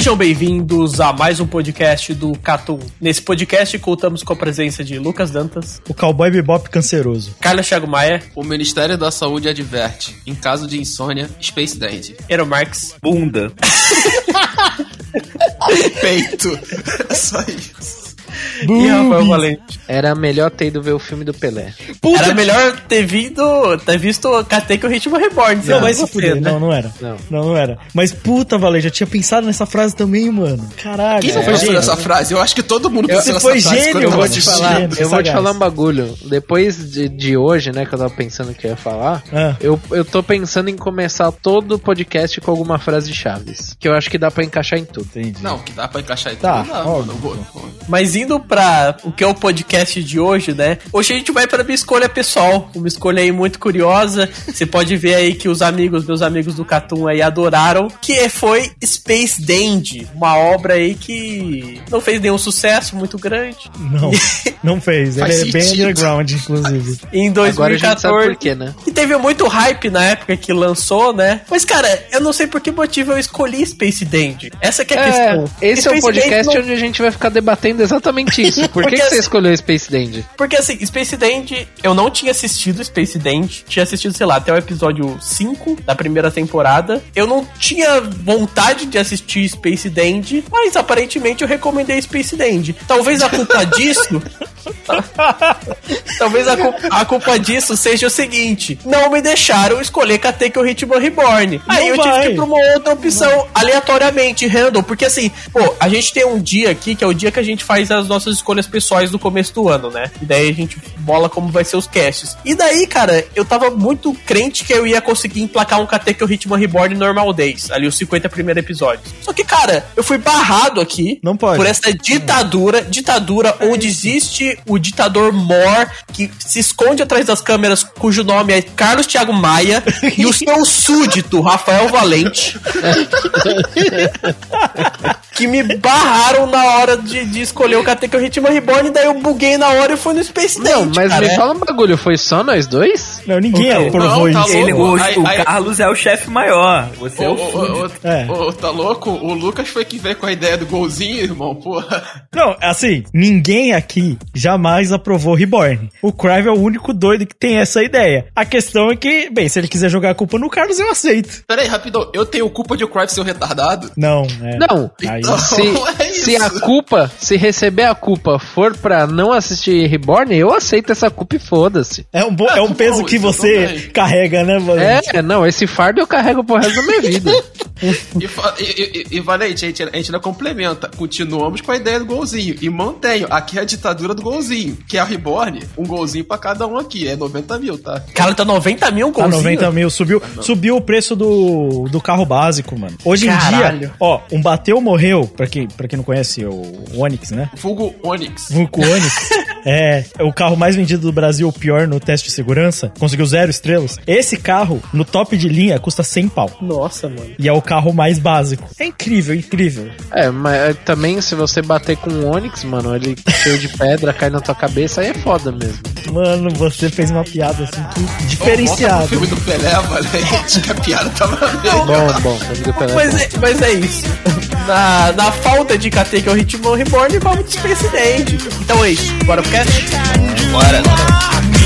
Sejam bem-vindos a mais um podcast do Catum. Nesse podcast contamos com a presença de Lucas Dantas, O cowboy bebop canceroso. Carlos Thiago Maia, O Ministério da Saúde adverte: em caso de insônia, Space Dandy. Ero Marx, Bunda. Peito. É só isso. e Rafael Valente. Era melhor ter ido ver o filme do Pelé. Era melhor ter vindo, ter visto Catei que o Ritmo Reborn. Não, se você, né? Não, não era. Não. Não, não era. Mas puta, Valente, já tinha pensado nessa frase também, mano. Caralho. Quem não Você pensou foi nessa gênio. frase? Eu acho que todo mundo pensou Você nessa foi frase gênio, quando eu mano. vou te falar, Gênio, eu vou te falar um bagulho. Depois de, de hoje, né, que eu tava pensando que eu ia falar, Ah. eu, eu tô pensando em começar todo o podcast com alguma frase de Chaves. Que eu acho que dá pra encaixar em tudo. Entendi. Não, que dá pra encaixar em Tá, tudo. Não, óbvio. mano. eu vou- Mas indo pra o que é o podcast de hoje, né? Hoje a gente vai pra minha escolha pessoal. Uma escolha aí muito curiosa. Você pode ver aí que os amigos, meus amigos do Catum aí adoraram. Que foi Space Dandy. Uma obra aí que não fez nenhum sucesso muito grande. Não, não fez. Ele Faz é bem sentido. underground, inclusive. Em Agora a gente sabe 2014. por quê, né? E teve muito hype na época que lançou, né? Mas, cara, eu não sei por que motivo eu escolhi Space Dandy. Essa que é a É, questão. esse é o Space podcast Dandy não- onde a gente vai ficar debatendo exatamente isso. Por que, Porque que você assim- escolheu Space Dandy? Porque assim, Space Dandy, eu não tinha assistido Space Dandy. Tinha assistido, sei lá, até o episódio 5 da primeira temporada. Eu não tinha vontade de assistir Space Dandy, mas aparentemente eu recomendei Space Dandy. Talvez a culpa disso. Talvez a, cu- a culpa disso seja o seguinte: não me deixaram escolher Katekyo Ritmo Reborn. Aí eu tive vai. que ir pra uma outra opção aleatoriamente, random. Porque assim, pô, a gente tem um dia aqui que é o dia que a gente faz as nossas escolhas pessoais do começo do ano, né? E daí a gente bola como vai ser os casts. E daí, cara, eu tava muito crente que eu ia conseguir emplacar um Katekyo Ritmo Reborn Normal Days, ali os 50 primeiros episódios. Só que, cara, eu fui barrado aqui Não pode. por essa ditadura, ditadura onde existe o ditador Mor, que se esconde atrás das câmeras, cujo nome é Carlos Thiago Maia, e o seu súdito, Rafael Valente, que me barraram na hora de, de escolher o Katekyo Ritmo Reborn, daí eu buguei na hora e fui no Space Não, Date, mas cara. me fala um bagulho, foi só nós dois? Não, ninguém Ok. aprovou Não, tá isso. Ele, o, louco. Aí- o Carlos é o chefe maior. Você é o ô, É. ô, tá louco? O Lucas foi que veio com a ideia do golzinho, irmão, porra. Não, assim, ninguém aqui jamais aprovou Reborn. O Crive é o único doido que tem essa ideia. A questão é que, bem, se ele quiser jogar a culpa no Carlos, eu aceito. Pera aí, rapidão. Eu tenho culpa de o Crive ser um retardado? Não, é. Não, Aí, Então- se, é se a culpa, se receber a culpa for pra não assistir Reborn, eu aceito essa culpa e foda-se. é um, bo- é um tá peso que você carrega, né, Valente? É, não, esse fardo eu carrego pro resto da minha vida. E, fa- e, e, e Valente, a gente, a gente ainda complementa. Continuamos com a ideia do golzinho. E mantenho. Aqui é a ditadura do golzinho. Que é a Reborn. Um golzinho pra cada um aqui. É 90 mil, tá? Cara, tá 90 mil Tá golzinho. 90 mil, subiu, subiu o preço do, do carro básico, mano. Hoje em Caralho. dia, ó, um bateu morreu, pra quem, pra quem não conhece o Onix, né? Vulgo Onix. Vulco Onix é o carro mais vendido do Brasil, o pior no teste de segurança, conseguiu zero estrelas. Esse carro, no top de linha, custa 100 pau. Nossa, mano. E é o carro mais básico. É incrível, incrível. É, mas é, também se você bater com o Onix, mano, ele cheio de pedra, cai na tua cabeça, aí é foda mesmo. Mano, você fez uma piada assim que Volta pro diferenciada. filme do Pelé, Valente. Que a piada tava bem. Bom, bom, vamos do Pelé. Mas é, mas é isso. Na, na falta de KT que é o Ritmo Reborn, vamos de Space Dandy. Então é isso. Bora pro cast? Bora. Thank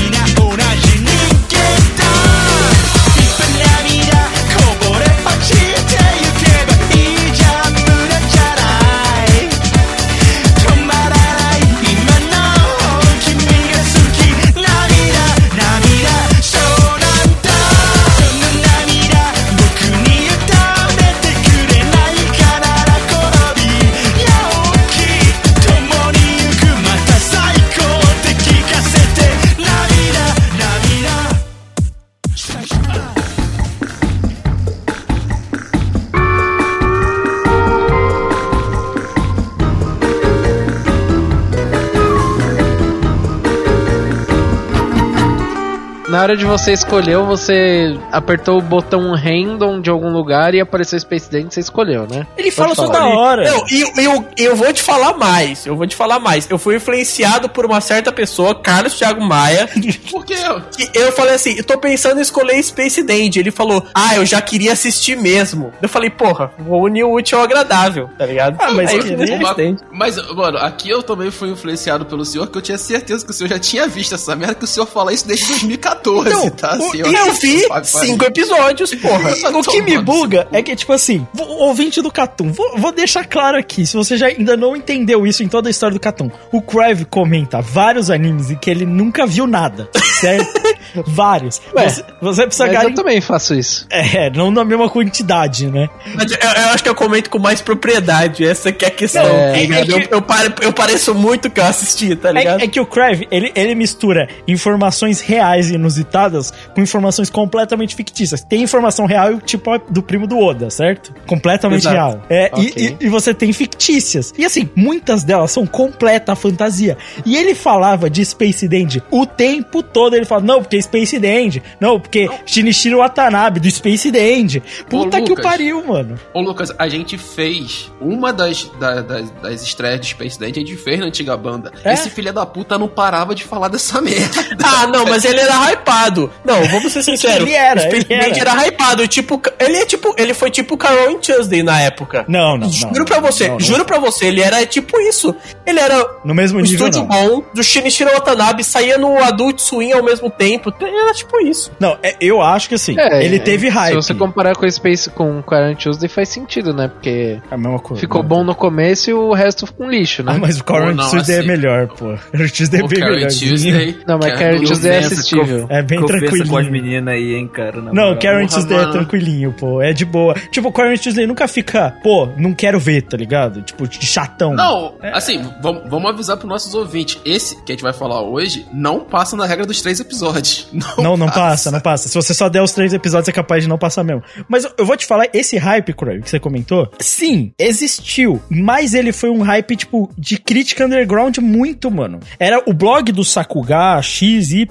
na hora de você escolher, você apertou o botão random de algum lugar e apareceu Space Dance, você escolheu, né? Ele Pode fala falar. toda hora. Não, e eu, eu, eu vou te falar mais. Eu vou te falar mais. Eu fui influenciado por uma certa pessoa, Carlos Thiago Maia. Por quê? que eu falei assim, eu tô pensando em escolher Space Dandy. Ele falou, ah, eu já queria assistir mesmo. Eu falei, porra, vou unir o útil ao agradável, tá ligado? Ah, mas Aí eu Dandy. Mas, mano, aqui eu também fui influenciado pelo senhor, que eu tinha certeza que o senhor já tinha visto essa merda, que o senhor fala isso desde 2014, Não, tá? o- senhor? e eu vi cinco episódios, porra. O que me buga é que, tipo assim, ouvinte do Catum, vou, vou deixar claro aqui, se você já ainda não entendeu isso em toda a história do Catum, o Crive comenta vários animes em que ele nunca viu nada, certo? vários. Ué, você, você precisa Mas eu também faço isso. É, não na mesma quantidade, né? Mas eu, eu acho que eu comento com mais propriedade. Essa que é a questão. É, tá é eu, que- eu, pare- eu pareço muito que eu assisti, tá ligado? É, é que o Crive, ele, ele mistura informações reais e inusitadas com informações completamente fictícias. Tem informação real, tipo do primo do Oda, certo? Completamente Exato. real. É, e- Ok. e, e você tem fictícias. E assim, muitas delas são completa fantasia. E ele falava de Space Dandy o tempo todo. Ele fala, não, porque Space Dandy. Não, porque Shinichiro Watanabe, do Space Dandy. Puta que o Lucas. pariu, mano. Ô, Lucas, a gente fez uma das, da- das, das estreias de Space Dance, a gente fez na antiga banda. É? Esse filho da puta não parava de falar dessa merda. Ah, não, mas ele era hypado. Não, vamos ser sinceros. Ele era, O Space ele era. Era hypado. Tipo, ele é tipo. Ele foi tipo Carol in Tuesday na época. Não, não, Juro não, pra você, não, não. juro pra você, ele era tipo isso. Ele era No mesmo um nível, estúdio não. bom, do Shinichiro Watanabe, saía no Adult Swim ao mesmo tempo. Era tipo isso. Não, é- eu acho que assim, É, ele é, teve hype. Se você comparar com o Space com o Current Tuesday, faz sentido, né? Porque É a mesma coisa. ficou né? bom no começo e o resto ficou um lixo, né? Ah, mas o não, Tuesday é assim- melhor, pô. O Current Tuesday é bem melhor. Tuesday. Não, mas não- Tuesday é Conversa assistível. É bem conversa tranquilinho. com as meninas aí, hein, cara. na Não, moral. Porra, Tuesday é tranquilinho, pô. É de boa. Tipo, o Current Tuesday nunca fica, pô, não quero ver, tá ligado? Tipo, de chatão. Não, É. assim, vamos, vamos avisar pros nossos ouvintes. Esse que a gente vai falar hoje não passa na regra dos três episódios. Não, não passa, não passa. Se você só der os três episódios, é capaz de não passar mesmo. Mas eu, vou te falar, esse hype, Crave, que você comentou, sim, existiu. Mas ele foi um hype, tipo, de crítica underground muito, mano. Era o blog do Sakuga, XY,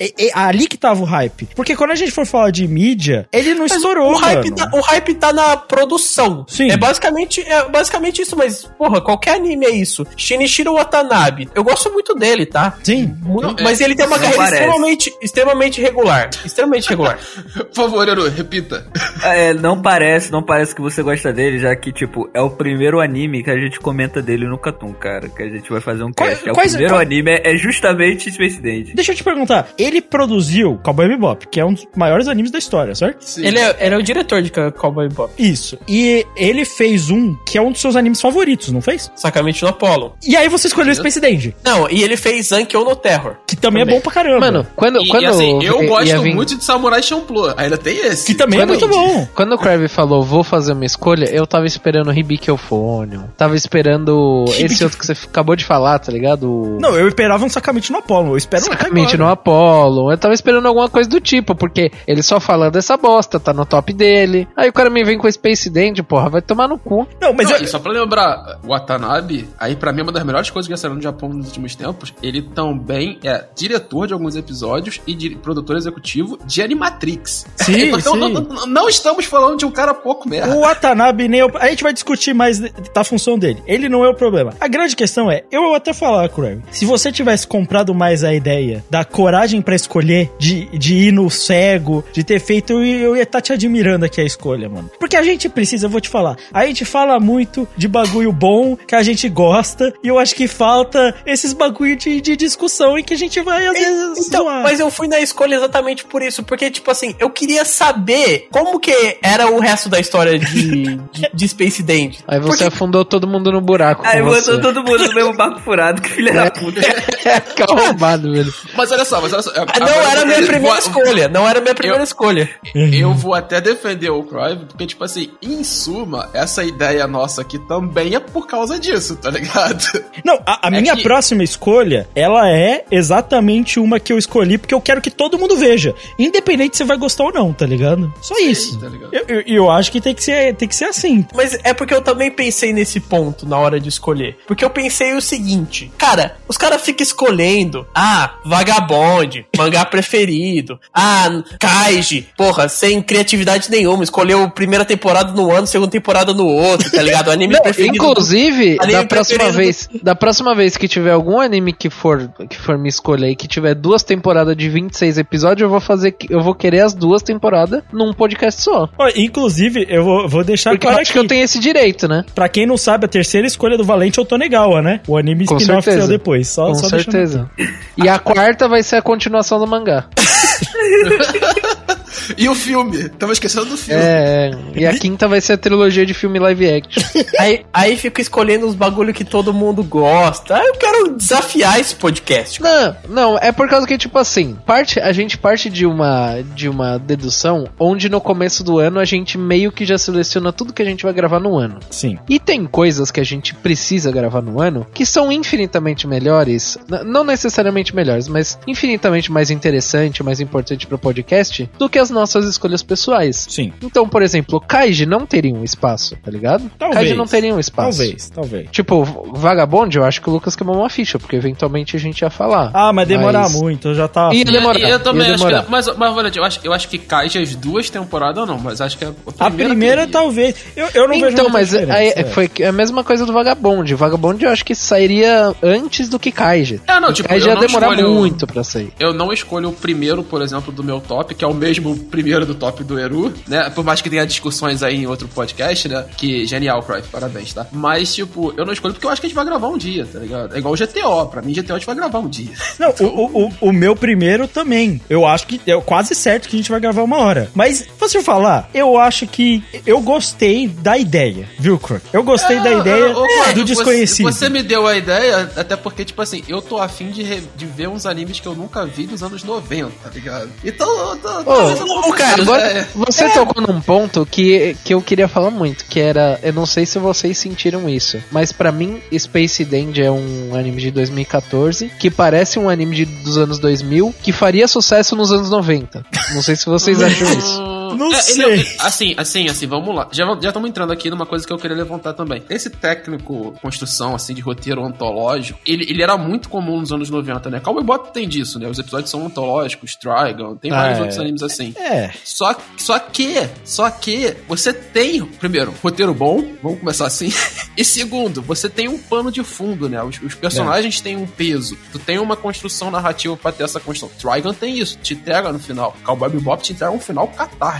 e, e, ali que tava o hype. Porque quando a gente for falar de mídia, ele não Mas estourou, o, hype tá, o hype tá na produção. Sim. É basicamente, é basicamente isso, mas, porra, qualquer anime é isso. Shinichiro Watanabe. Eu gosto muito dele, tá? Sim. Mu- Não, mas é- ele tem uma carreira parece. extremamente, extremamente regular. Extremamente regular. Por favor, Eru, repita. É, não parece, não parece que você gosta dele, já que, tipo, é o primeiro anime que a gente comenta dele no Catum, cara. Que a gente vai fazer um Quais- cast. É o quais- primeiro qual- anime, é justamente Space Dance. Deixa eu te perguntar, ele produziu Cowboy Bebop, que é um dos maiores animes da história, certo? Sim. ele, é, ele é o diretor de Cowboy Bebop. Isso. E ele fez um que é um dos seus animes favoritos, não fez? Sacamente no Apollo. E aí você escolheu Space Dandy, Não, e ele fez Zankyo no Terror. que também, Também. é bom pra caramba. Mano, quando, E, quando e assim, eu gosto vir- muito de Samurai Champloo. Ainda tem esse. que também é quando- muito bom. Quando o Crave falou, vou fazer uma escolha, eu tava esperando o Hibiki Euphonium. Tava esperando Hibiki- esse outro que você acabou de falar, tá ligado? O- Não, eu esperava um sacamente no Apollo, eu espero um Sacamente no. Apollo. Eu tava esperando alguma coisa do tipo, porque ele só fala dessa bosta, tá no top dele. Aí o cara me vem com Space Dandy, porra, vai tomar no cu. Não, mas Não, eu- e só pra lembrar, o Watanabe, aí pra mim é uma das melhores coisas que já saíram no Japão nos últimos tempos. Ele também é diretor de alguns episódios e produtor executivo de Animatrix. Sim, então sim. Não, não- não estamos falando de um cara pouco merda. O Watanabe nem é o... A gente vai discutir mais da função dele. Ele não é o problema. A grande questão é, eu vou até falar, Crave, se você tivesse comprado mais a ideia da coragem pra escolher, de, de ir no cego, de ter feito, eu, eu ia estar te admirando aqui a escolha, mano. Porque a gente precisa, eu vou te falar, a gente fala muito de bagulho bom, que a gente gosta, e eu acho que falta esses bagulho de, de discussão em que a gente vai, às vezes, Então, zoar. mas eu fui na escolha exatamente por isso, porque, tipo assim, eu queria saber como que era o resto da história de, de, de Space Dandy. Aí você Porque- afundou todo mundo no buraco. Aí botou todo mundo no mesmo barco furado, que filha da puta. Fica arrombado, velho. Mas olha só, mas olha só. Ah, Não era a minha primeira escolha, não era a minha primeira Eu- escolha. Eu vou até defender o Crive, porque, tipo assim, em suma, essa ideia nossa aqui também é por causa disso, tá ligado? Não, a, a É minha que- próxima escolha, ela é exatamente uma que eu escolhi porque eu quero que todo mundo veja. Independente se vai gostar ou não, tá ligado? Só isso. tá ligado? Eu, eu, eu acho que tem que, ser, tem que ser assim. Mas é porque eu também pensei nesse ponto na hora de escolher. Porque eu pensei o seguinte, cara, os caras ficam escolhendo, ah, Vagabond, mangá preferido, ah, Kaiji, porra, sem criatividade nenhuma, escolheu primeira temporada no ano, segunda temporada no outro, tá ligado? O anime Não, preferido. inclusive, anime da próxima preferido vez, da próxima vez que tiver algum anime que for que for me escolher e que tiver duas temporadas de 26 episódios, eu vou fazer que- eu vou querer as duas temporadas num podcast só. Ó, inclusive, eu vou, vou deixar Porque eu claro acho que eu tenho esse direito, né? Pra quem não sabe, a terceira escolha do Valente é o Tonegawa, né? O anime spin-off saiu depois. Só, Com só deixando- certeza. E a quarta vai ser a continuação do mangá. E o filme? Tava esquecendo do filme. É, e a quinta vai ser a trilogia de filme live action. Aí, aí fico escolhendo os bagulho que todo mundo gosta. Aí eu quero desafiar esse podcast. Não, não, é por causa que, tipo assim, parte, a gente parte de uma, de uma dedução onde no começo do ano a gente meio que já seleciona tudo que a gente vai gravar no ano. Sim. E tem coisas que a gente precisa gravar no ano que são infinitamente melhores, não necessariamente melhores, mas infinitamente mais interessante, mais importante pro podcast do que as nossas escolhas pessoais. Sim. Então, por exemplo, Kaiji não teria um espaço, tá ligado? Talvez. Kaiji não teria um espaço. Talvez, talvez. Tipo, Vagabond, eu acho que o Lucas queimou uma ficha, porque eventualmente a gente ia falar. Ah, mas demorar Mas- muito, eu já tava. Ia E- demorar, e eu também ia acho que. Mas, mas Valente, eu acho, eu acho que Kaiji as duas temporadas não, mas acho que a A primeira. primeira, teria. talvez. Eu, eu não vejo Então, mas diferença, aí, é. foi a mesma coisa do Vagabond. Vagabond eu acho que sairia antes do que Kaiji. É, não, O tipo, Kaiji eu ia não demorar escolho- muito pra sair. Eu não escolho o primeiro, por exemplo, do meu top, que é o mesmo primeiro do top do Eru, né? Por mais que tenha discussões aí em outro podcast, né? Que genial, Cry, parabéns, tá? Mas, tipo, eu não escolho porque eu acho que a gente vai gravar um dia, tá ligado? É igual o GTO. Pra mim, GTO a gente vai gravar um dia. Não, o, o, o, o meu primeiro também. Eu acho que é quase certo que a gente vai gravar uma hora. Mas, você falar, eu acho que eu gostei da ideia, viu, Crook? Eu gostei da É, ideia ô, ô, Cry, do você- desconhecido. Você, me deu a ideia, até porque, tipo assim, eu tô afim de, re- de ver uns animes que eu nunca vi dos anos 90, tá ligado? Então, eu tô- Ô, cara, Agora, ideia. você tocou num ponto que, que eu queria falar muito, que era, eu não sei se vocês sentiram isso, mas pra mim Space Dandy é um anime de 2014 que parece um anime de, dos anos 2000 que faria sucesso nos anos 90. Não sei se vocês acham isso. Não É, sei. ele- assim, assim, assim, vamos lá. Já já estamos entrando aqui numa coisa que eu queria levantar também. Esse técnico construção, assim, de roteiro antológico, ele, ele era muito comum nos anos 90, né? Cowboy Bebop tem disso, né? Os episódios são antológicos, Trigon, tem Ah, vários é. outros animes assim. É. Só, só que, só que você tem, primeiro, roteiro bom, vamos começar assim. e segundo, você tem um pano de fundo, né? Os, os personagens têm um peso. Tu tem uma construção narrativa pra ter essa construção. Trigon tem isso, te entrega no final. Cowboy Bebop te entrega um final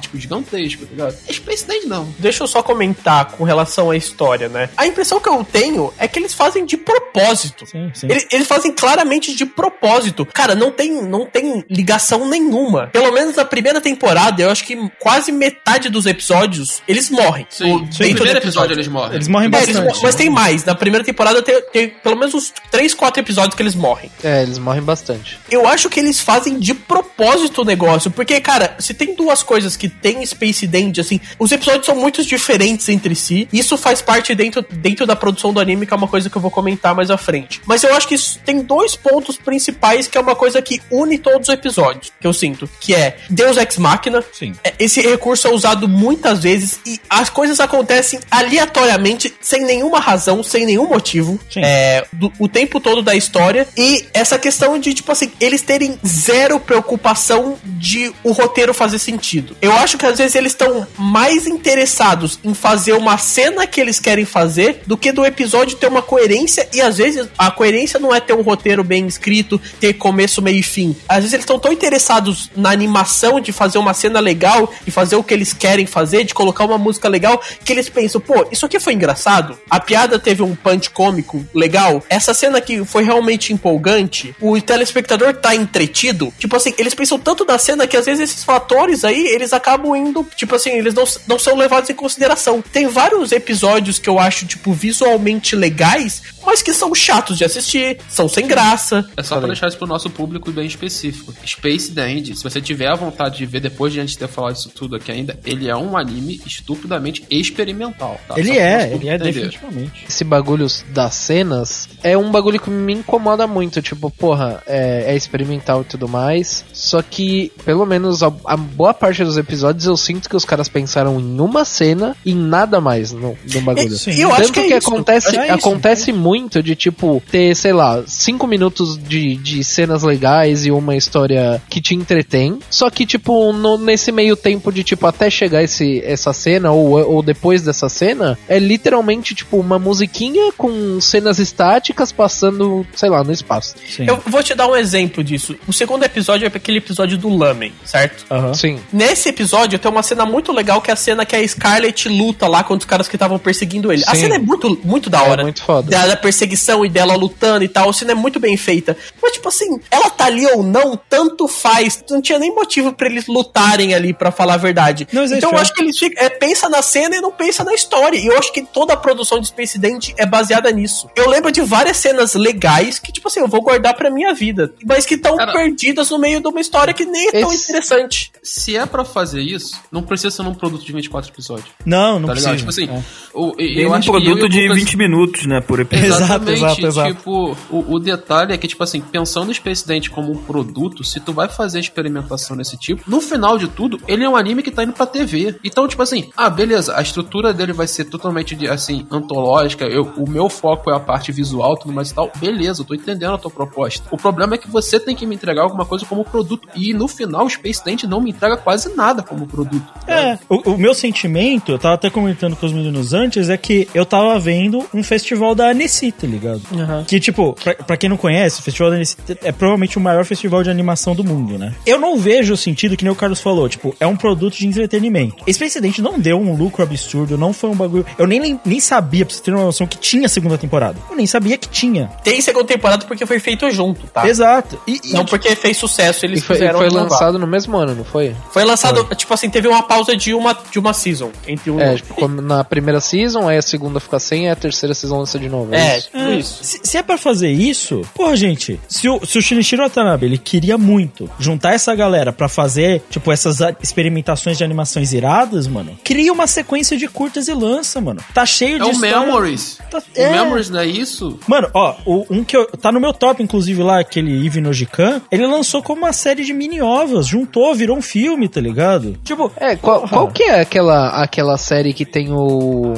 catártico, gigantesco, tá ligado? Space Dandy não. Deixa eu só comentar com relação à história, né? A impressão que eu tenho é que eles fazem de propósito. Sim, sim. Eles, eles fazem claramente de propósito. Cara, não tem, não tem ligação nenhuma. Pelo menos na primeira temporada, eu acho que quase metade dos episódios eles morrem. Sim, O- no primeiro do episódio eles morrem. Eles morrem É, eles bastante. mo- mas tem mais. Na primeira temporada tem, tem pelo menos uns 3, 4 episódios que eles morrem. É, eles morrem bastante. Eu acho que eles fazem de propósito o negócio. Porque, cara, se tem duas coisas que tem Space Dandy, assim, os episódios são muito diferentes entre si. Isso faz parte dentro, dentro da produção do anime, que é uma coisa que eu vou comentar mais à frente. Mas eu acho que isso tem dois pontos principais, que é uma coisa que une todos os episódios, que eu sinto. Que é Deus Ex Machina. Sim. É, Esse recurso é usado muitas vezes e as coisas acontecem aleatoriamente, sem nenhuma razão, sem nenhum motivo. Sim. É, do- o tempo todo da história. E essa questão de, tipo assim, eles terem zero preocupação de o roteiro fazer sentido. Eu acho que às vezes eles estão mais interessados em fazer uma cena que eles querem fazer do que do episódio ter uma coerência. E às vezes a coerência não é ter um roteiro bem escrito, ter começo, meio e fim. Às vezes eles estão tão interessados na animação de fazer uma cena legal, de fazer o que eles querem fazer, de colocar uma música legal, que eles pensam, pô, isso aqui foi engraçado, a piada teve um punch cômico legal, essa cena aqui foi realmente empolgante, o telespectador tá entretido. Tipo assim, eles pensam tanto da cena que às vezes esses fatores aí, eles, a- acabam indo, tipo assim, eles não, não são levados em consideração. Tem vários episódios que eu acho, tipo, visualmente legais, mas que são chatos de assistir, são sem graça. É só pra deixar isso pro nosso público bem específico. Space Dandy, se você tiver a vontade de ver depois de a gente ter falado isso tudo aqui ainda, ele é um anime estupidamente experimental. Tá? Ele Só é, ele é entender. definitivamente. esse bagulho das cenas é um bagulho que me incomoda muito. Tipo, porra, é, é experimental e tudo mais. Só que, pelo menos, a, a boa parte dos episódios eu sinto que os caras pensaram em uma cena e em nada mais no, no bagulho. Sim. Eu Tanto acho que, é isso. acontece, É isso, acontece muito de, tipo, ter, sei lá, cinco minutos de, de cenas legais e uma história que te entretém. Só que, tipo, no- nesse meio tempo de, tipo, até chegar esse, essa cena ou, ou depois dessa cena, é literalmente, tipo, uma musiquinha com cenas estáticas passando, sei lá, no espaço. Sim. Eu vou te dar um exemplo disso. O segundo episódio é aquele episódio do Lamen, certo? Aham. Sim. Nesse episódio tem uma cena muito legal que é a cena que a Scarlett luta lá contra os caras que estavam perseguindo ele. A Sim. cena é muito, muito da É hora. muito foda. Da, da perseguição e dela lutando e tal. A cena é muito bem feita. Mas, tipo assim, ela tá ali ou não, tanto faz. Não tinha nem motivo pra eles lutarem ali, pra falar a verdade. Não então eu é. acho que eles ficam, é, pensa na cena e não pensa na história. E eu acho que toda a produção de Space Dent é baseada nisso. Eu lembro de várias cenas legais que, tipo assim, eu vou guardar pra minha vida. Mas que estão perdidas no meio de uma história que nem é tão Esse- interessante. Se é pra fazer isso, não precisa ser num produto de 24 episódios. Não, não Tá ligado? Tipo precisa. assim, É. o, Tem eu um acho que eu e produto o de Lucas- 20 minutos, né, por episódio. Exato, Exatamente, exato, exato. tipo, o, o detalhe é que, tipo assim, pensando no Space Dent como um produto, se tu vai fazer experimentação nesse tipo, no final de tudo, ele é um anime que tá indo pra TV. Então, tipo assim, ah, beleza, a estrutura dele vai ser totalmente, de, assim, antológica, eu, o meu foco é a parte visual, tudo mais e tal, beleza, eu tô entendendo a tua proposta. O problema é que você tem que me entregar alguma coisa como produto, e no final, o Space Dent não me entrega quase nada como produto. É, o, o meu sentimento, eu tava até comentando com os meninos antes, é que eu tava vendo um festival da Annecy, tá ligado? Que, tipo, pra, pra quem não conhece, o Festival da Annecy é provavelmente o maior festival de animação do mundo, né? Eu não vejo o sentido que nem o Carlos falou, tipo, é um produto de entretenimento. Esse precedente não deu um lucro absurdo, não foi um bagulho... Eu nem, nem sabia, pra você ter uma noção, que tinha segunda temporada. Eu nem sabia que tinha. Tem segunda temporada porque foi feito junto, tá? Exato. E, e- Não porque fez sucesso, eles E foi, e fizeram foi renovar. lançado no mesmo ano, não foi? Foi lançado, tipo assim, teve uma pausa de uma, de uma season entre um É, tipo, como na primeira season, aí a segunda fica sem, aí a terceira season lança de novo. É, isso? tudo isso. Se, se é pra fazer isso, porra, gente, se o, se o Shinichiro Watanabe, ele queria muito juntar essa galera pra fazer, tipo, essas a- experimentações de animações iradas, mano, cria uma sequência de curtas e lança, mano. Tá cheio É de o história- Memories. Tá- O é. Memories não é isso? Mano, ó, o, um que eu, tá no meu top, inclusive lá, aquele Eve no Jikan, ele lançou como uma série de mini-ovas, juntou, virou um filme, tá ligado? Tipo, É, qual, qual que é aquela, aquela série que tem o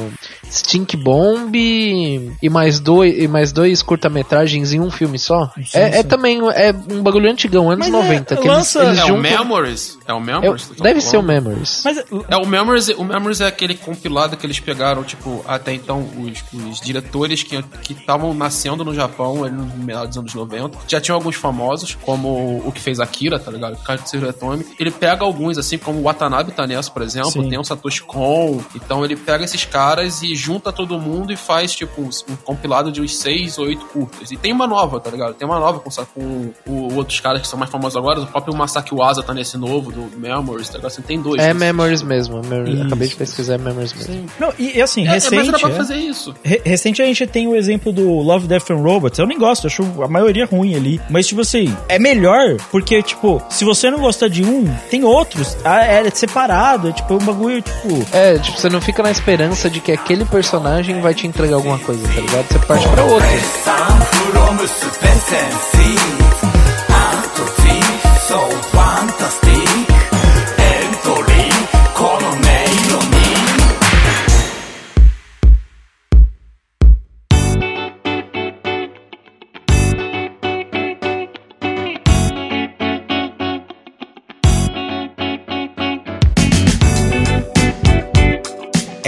Stink Bomb e mais dois, e mais dois curta-metragens em um filme só? sei, É, é sei. também é um bagulho antigão, anos Mas é, 90. que lança- eles, eles É o Memories? É o é Memories? tá deve ser o? Memories. mas É, o Memories, o Memories é aquele compilado que eles pegaram, tipo, até então, os, os diretores que estavam nascendo no Japão, ali no meados dos anos 90. Já tinham alguns famosos, como o que fez Akira, tá ligado? Katsuro Atomi. Ele pega alguns, assim, como o Watanabe tá nessa, por exemplo, Sim. tem o Satoshi Kon. Então ele pega esses caras e junta todo mundo e faz, tipo, um, um compilado de uns seis ou oito curtas. E tem uma nova, tá ligado? Tem uma nova com, com o, outros caras que são mais famosos agora. O próprio Masaki Waza tá nesse novo, do Memories, tá ligado? Assim, tem dois. É desses. Memories mesmo. Memories-. Acabei de pesquisar é Memories mesmo. não, e, e assim, É, é, recente... mas era pra é. fazer isso. Re- Recente a gente tem o exemplo do Love, Death and Robots. Eu nem gosto, acho a maioria ruim ali. Mas, tipo assim, é melhor porque, tipo, se você não gosta de um, tem outros. Ah, É separado, é tipo um bagulho, tipo. É, tipo, você não fica na esperança de que aquele personagem vai te entregar alguma coisa, tá ligado? Você parte pra outro.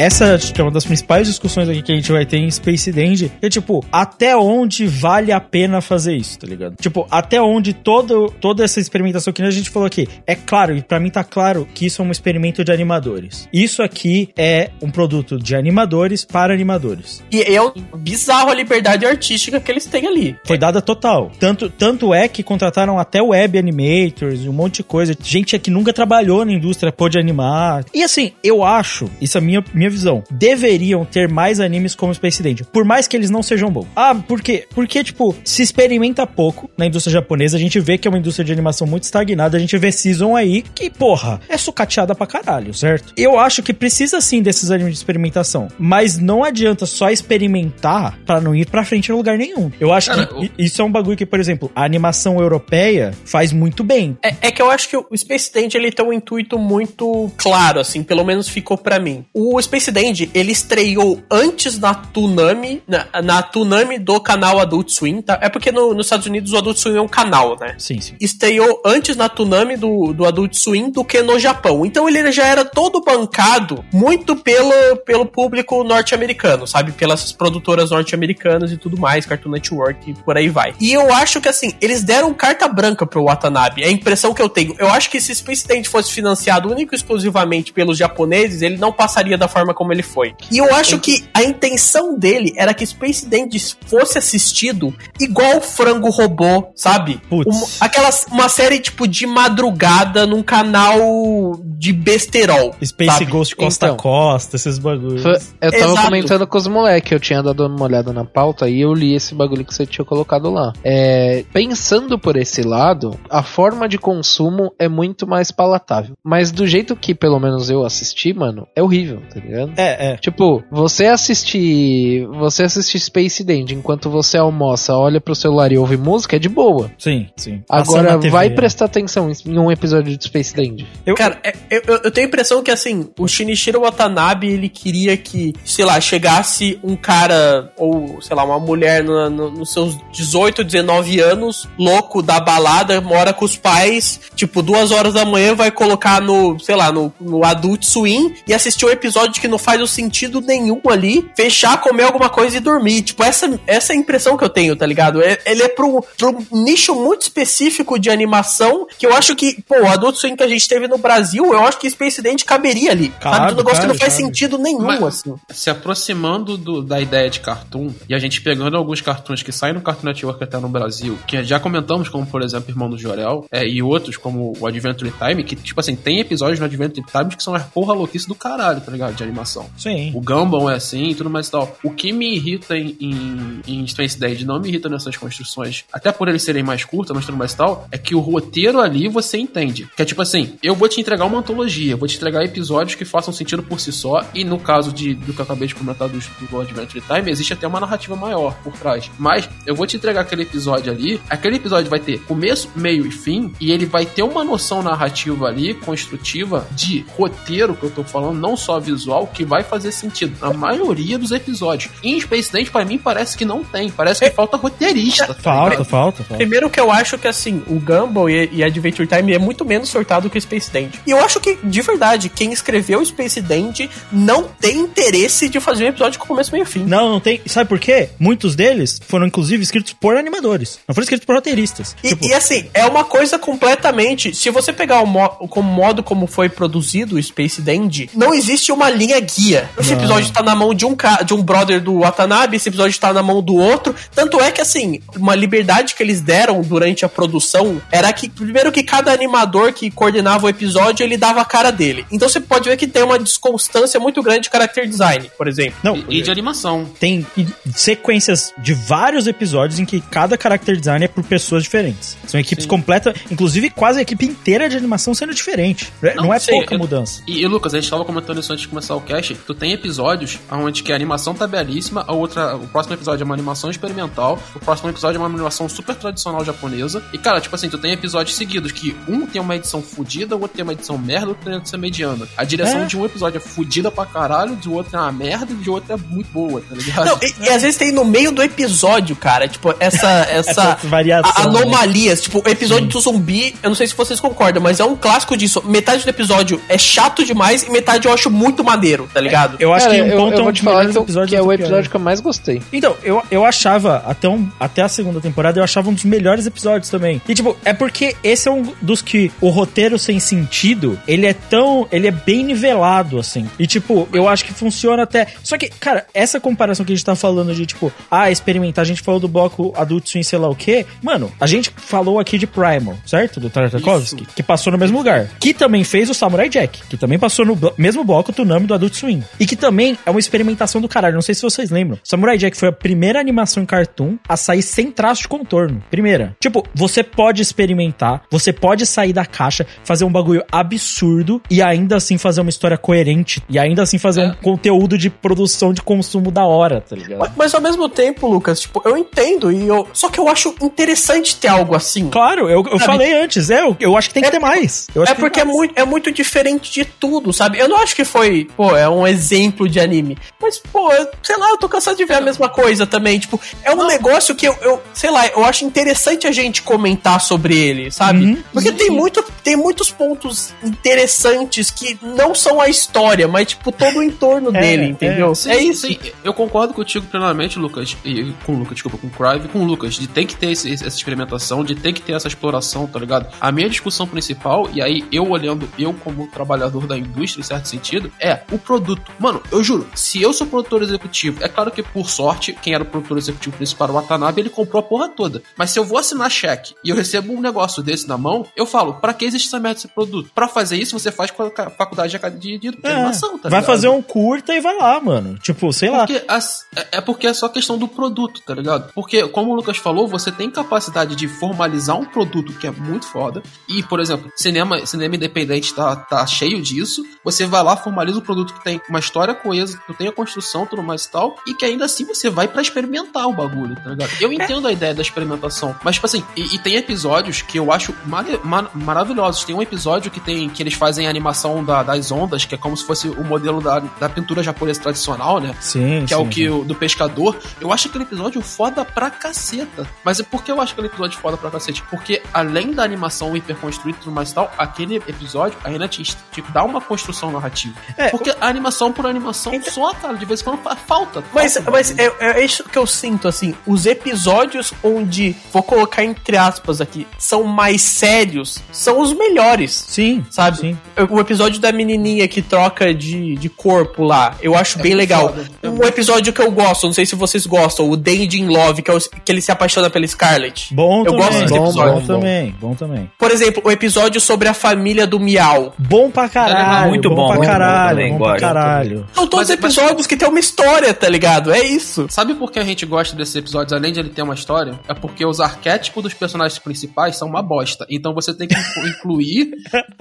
Essa é uma das principais discussões aqui que a gente vai ter em Space Dandy. É tipo, até onde vale a pena fazer isso, tá ligado? Tipo, até onde todo, toda essa experimentação que a gente falou aqui. É claro, e pra mim tá claro que isso é um experimento de animadores. Isso aqui é um produto de animadores para animadores. E é bizarro a liberdade artística que eles têm ali. Foi dada total. Tanto, tanto é que contrataram até web animators e um monte de coisa. Gente que nunca trabalhou na indústria pôde animar. E assim, eu acho, isso é a minha, minha visão, deveriam ter mais animes como Space Dandy. Por mais que eles não sejam bons. Ah, por quê? Porque, tipo, se experimenta pouco na indústria japonesa. A gente vê que é uma indústria de animação muito estagnada. A gente vê Season aí que, porra, é sucateada pra caralho, certo? Eu acho que precisa sim desses animes de experimentação. Mas não adianta só experimentar pra não ir pra frente em lugar nenhum. Eu acho Cara, que isso é um bagulho que, por exemplo, a animação europeia faz muito bem. É, é que eu acho que o Space Dandy ele tem um intuito muito claro, assim, pelo menos ficou pra mim. O Space Dandy, ele estreou antes na Toonami, na, na Toonami do canal Adult Swim, tá? É porque no- nos Estados Unidos o Adult Swim é um canal, né? Sim, sim. estreou antes na Toonami do, do Adult Swim do que no Japão. Então ele já era todo bancado muito pelo, pelo público norte-americano, sabe? Pelas produtoras norte-americanas e tudo mais, Cartoon Network e por aí vai. E eu acho que assim, eles deram carta branca pro Watanabe. É a impressão que eu tenho. Eu acho que se Space Dance fosse financiado único e exclusivamente pelos japoneses, ele não passaria da forma como ele foi. E eu acho que a intenção dele era que Space Dandy fosse assistido igual Frango Robô, sabe? Putz. Um- aquelas, uma série tipo de madrugada num canal de besterol. Space sabe? Ghost Costa a Então. Costa, esses bagulhos. Eu tava Exato. comentando com os moleques, eu tinha dado uma olhada na pauta e eu li esse bagulho que você tinha colocado lá. É, pensando por esse lado, a forma de consumo é muito mais palatável. Mas do jeito que pelo menos eu assisti, mano, é horrível, tá ligado? É, é. Tipo, você assistir. Você assistir Space Dandy enquanto você almoça, olha pro celular e ouve música, é de boa. Sim, sim. Agora vai prestar atenção em um episódio de Space Dandy. Cara, é- eu, eu- eu tenho a impressão que, assim, o Shinichiro Watanabe, ele queria que, sei lá, chegasse um cara, ou, sei lá, uma mulher no- no- nos seus 18, 19 anos, louco da balada, mora com os pais, tipo, duas horas da manhã, vai colocar no, sei lá, no, no Adult Swim e assistir um episódio que não faz o sentido nenhum ali, fechar, comer alguma coisa e dormir. Tipo, essa, essa é a impressão que eu tenho, tá ligado? É- ele é pro, pro nicho muito específico de animação que eu acho que, pô, o Adult Swim que a gente teve no Brasil, eu acho que Space Dance caberia ali. Cabe, sabe? Um negócio que não faz sentido nenhum, Mas- assim. Se aproximando do- da ideia de cartoon e a gente pegando alguns cartoons que saem no Cartoon Network até no Brasil, que já comentamos, como por exemplo Irmão do Jorel, é, e outros como o Adventure Time, que tipo assim, tem episódios no Adventure Time que são as porra louquice do caralho, tá ligado? De animação. Sim. O Gumball é assim e tudo mais e tal. O que me irrita em, em, em Dead, não me irrita nessas construções, até por eles serem mais curtas, mas tudo mais e tal, é que o roteiro ali você entende. Que é tipo assim, eu vou te entregar uma antologia, vou te entregar episódios que façam sentido por si só, e no caso de, do que eu acabei de comentar do, do Adventure Time, existe até uma narrativa maior por trás. Mas eu vou te entregar aquele episódio ali, aquele episódio vai ter começo, meio e fim, e ele vai ter uma noção narrativa ali, construtiva, de roteiro que eu tô falando, não só visual, que vai fazer sentido na maioria dos episódios. Em Space Dance, pra mim, parece que não tem. Parece que falta roteirista. tá Falta, falta, falta. Primeiro que eu acho que, assim, o Gumball e, e Adventure Time é muito menos sortado que o Space Dandy. E eu acho que, de verdade, quem escreveu o Space Dandy não tem interesse de fazer um episódio com começo, meio e fim. Não, não tem. Sabe por quê? Muitos deles foram, inclusive, escritos por animadores. Não foram escritos por roteiristas. E, Tipo, e, assim, é uma coisa completamente. Se você pegar o, mo como modo como foi produzido o Space Dandy, não existe uma linha guia. Esse Não. episódio tá na mão de um, ca- de um brother do Watanabe, esse episódio tá na mão do outro. Tanto é que, assim, uma liberdade que eles deram durante a produção era que, primeiro, que cada animador que coordenava o episódio ele dava a cara dele. Então você pode ver que tem uma desconstância muito grande de character design, por exemplo. não, E, e de animação. tem sequências de vários episódios em que cada character design é por pessoas diferentes. São equipes completas, inclusive quase a equipe inteira de animação sendo diferente. Não, Não, é sim, pouca eu- mudança. E, e, Lucas, a gente tava comentando isso antes de começar o cast. Tu tem episódios onde que a animação tá belíssima, a outra, o próximo episódio é uma animação experimental, o próximo episódio é uma animação super tradicional japonesa. E, cara, tipo assim, tu tem episódios seguidos que um tem uma edição fodida, o outro tem uma edição merda, o outro tem uma edição mediana. A direção É. de um episódio é fodida pra caralho, de outro é uma merda e de outro é muito boa, tá ligado? Não, e, e às vezes tem no meio do episódio, cara, tipo, essa, essa, variação, a- anomalias. Tipo, o episódio do zumbi, eu não sei se vocês concordam, mas é um clássico disso. Metade do episódio é chato demais e metade eu acho muito maneiro. Maneiro, tá ligado? Eu acho Cara, que um eu, ponto eu é um dos melhores que, eu- episódios que é o pior. episódio que eu mais gostei. Então, eu, eu achava, até, um, até a segunda temporada, eu achava um dos melhores episódios também. E, tipo, é porque esse é um dos que o roteiro sem sentido, ele é tão. Ele é bem nivelado, assim. E, tipo, eu acho que funciona até. Só que, cara, essa comparação que a gente tá falando de, tipo, ah, experimentar, a gente falou do bloco Adult Swim, sei lá o quê. Mano, a gente falou aqui de Primal, certo? Do Tartakovsky, que passou no mesmo lugar. Que também fez o Samurai Jack, que também passou no blo- mesmo bloco do Nami do Adult Swim. E que também é uma experimentação do caralho. Não sei se vocês lembram. Samurai Jack foi a primeira animação em cartoon a sair sem traço de contorno. Primeira. Tipo, você pode experimentar, você pode sair da caixa, fazer um bagulho absurdo e ainda assim fazer uma história coerente. E ainda assim fazer É. um conteúdo de produção de consumo da hora, tá ligado? Mas, mas ao mesmo tempo, Lucas, tipo, eu entendo e eu. Só que eu acho interessante ter algo assim. Claro, eu, eu falei antes, é, eu, eu acho que tem que É ter mais. Eu acho É que porque é tem mais. muito, é muito diferente de tudo, sabe? Eu não acho que foi, pô, é um exemplo de anime. Mas, pô, eu- sei lá, eu tô cansado de ver a mesma coisa também. Tipo, é um negócio que eu, eu, sei lá, eu acho interessante a gente comentar sobre ele, sabe? Uhum. Porque tem, muito, tem muitos pontos interessantes que não são a história, mas, tipo, todo o entorno É, dele, entendeu? Sim, é isso. sim, eu concordo contigo plenamente, Lucas, e com o Lucas, desculpa, com o Crive, com o Lucas, de ter que ter esse- essa experimentação, de ter que ter essa exploração, tá ligado? A minha discussão principal, e aí eu olhando, eu como trabalhador da indústria, em certo sentido, é o produto. Mano, eu juro, se eu sou produtor executivo, é claro que por sorte, quem era o produtor executivo principal, o Watanabe, ele comprou a porra toda. Mas se eu vou assinar cheque e eu recebo um negócio desse na mão, eu falo, pra que existe essa merda desse produto? Pra fazer isso, você faz com a faculdade de, de, de, É, animação, tá vai ligado? fazer um curta e vai lá, mano. Tipo, sei lá. Porque as- é- é porque é só questão do produto, tá ligado? Porque, como o Lucas falou, você tem capacidade de formalizar um produto que é muito foda. E, por exemplo, cinema, cinema independente tá, tá cheio disso. Você vai lá, formaliza um produto que tem uma história coesa, que tem a construção, tudo mais e tal. E que ainda assim você vai pra experimentar o bagulho, tá ligado? Eu entendo a ideia da experimentação. Mas, tipo assim, e, e tem episódios que eu acho mare- ma- maravilhosos. Tem um episódio que tem que eles fazem a animação da- das ondas, que é como se fosse o modelo da, da pintura japonesa tradicional, né? Sim, que é o sim, que o, do pescador. Eu acho aquele episódio foda pra caceta. Mas é por que eu acho aquele episódio foda pra cacete? Porque além da animação hiperconstruída e tudo mais e tal, aquele episódio ainda te, te dá uma construção narrativa. É, Porque animação por animação só, cara, de vez em quando fa- falta. Mas, falta mas é, é isso que eu sinto, assim, os episódios onde, vou colocar entre aspas aqui, são mais sérios, são os melhores. Sim, Sabe? Sim. O episódio da menininha que troca de, de corpo lá, eu acho bem muito legal. foda. É Um episódio que eu gosto, não sei se vocês gostam, o Dandy in Love, que, é o- que ele se apaixona pela Scarlett. Bom Eu também. gosto desse bom, episódio. bom também, bom também. Por exemplo, o episódio sobre a família do Miau. Bom pra caralho. Muito bom, bom, pra bom caralho. também, bom pra caralho. São todos Mas- mas- episódios que tem uma história, tá ligado? É isso. Sabe por que a gente gosta desses episódios, além de ele ter uma história? É porque os arquétipos dos personagens principais são uma bosta. Então você tem que inclu- incluir,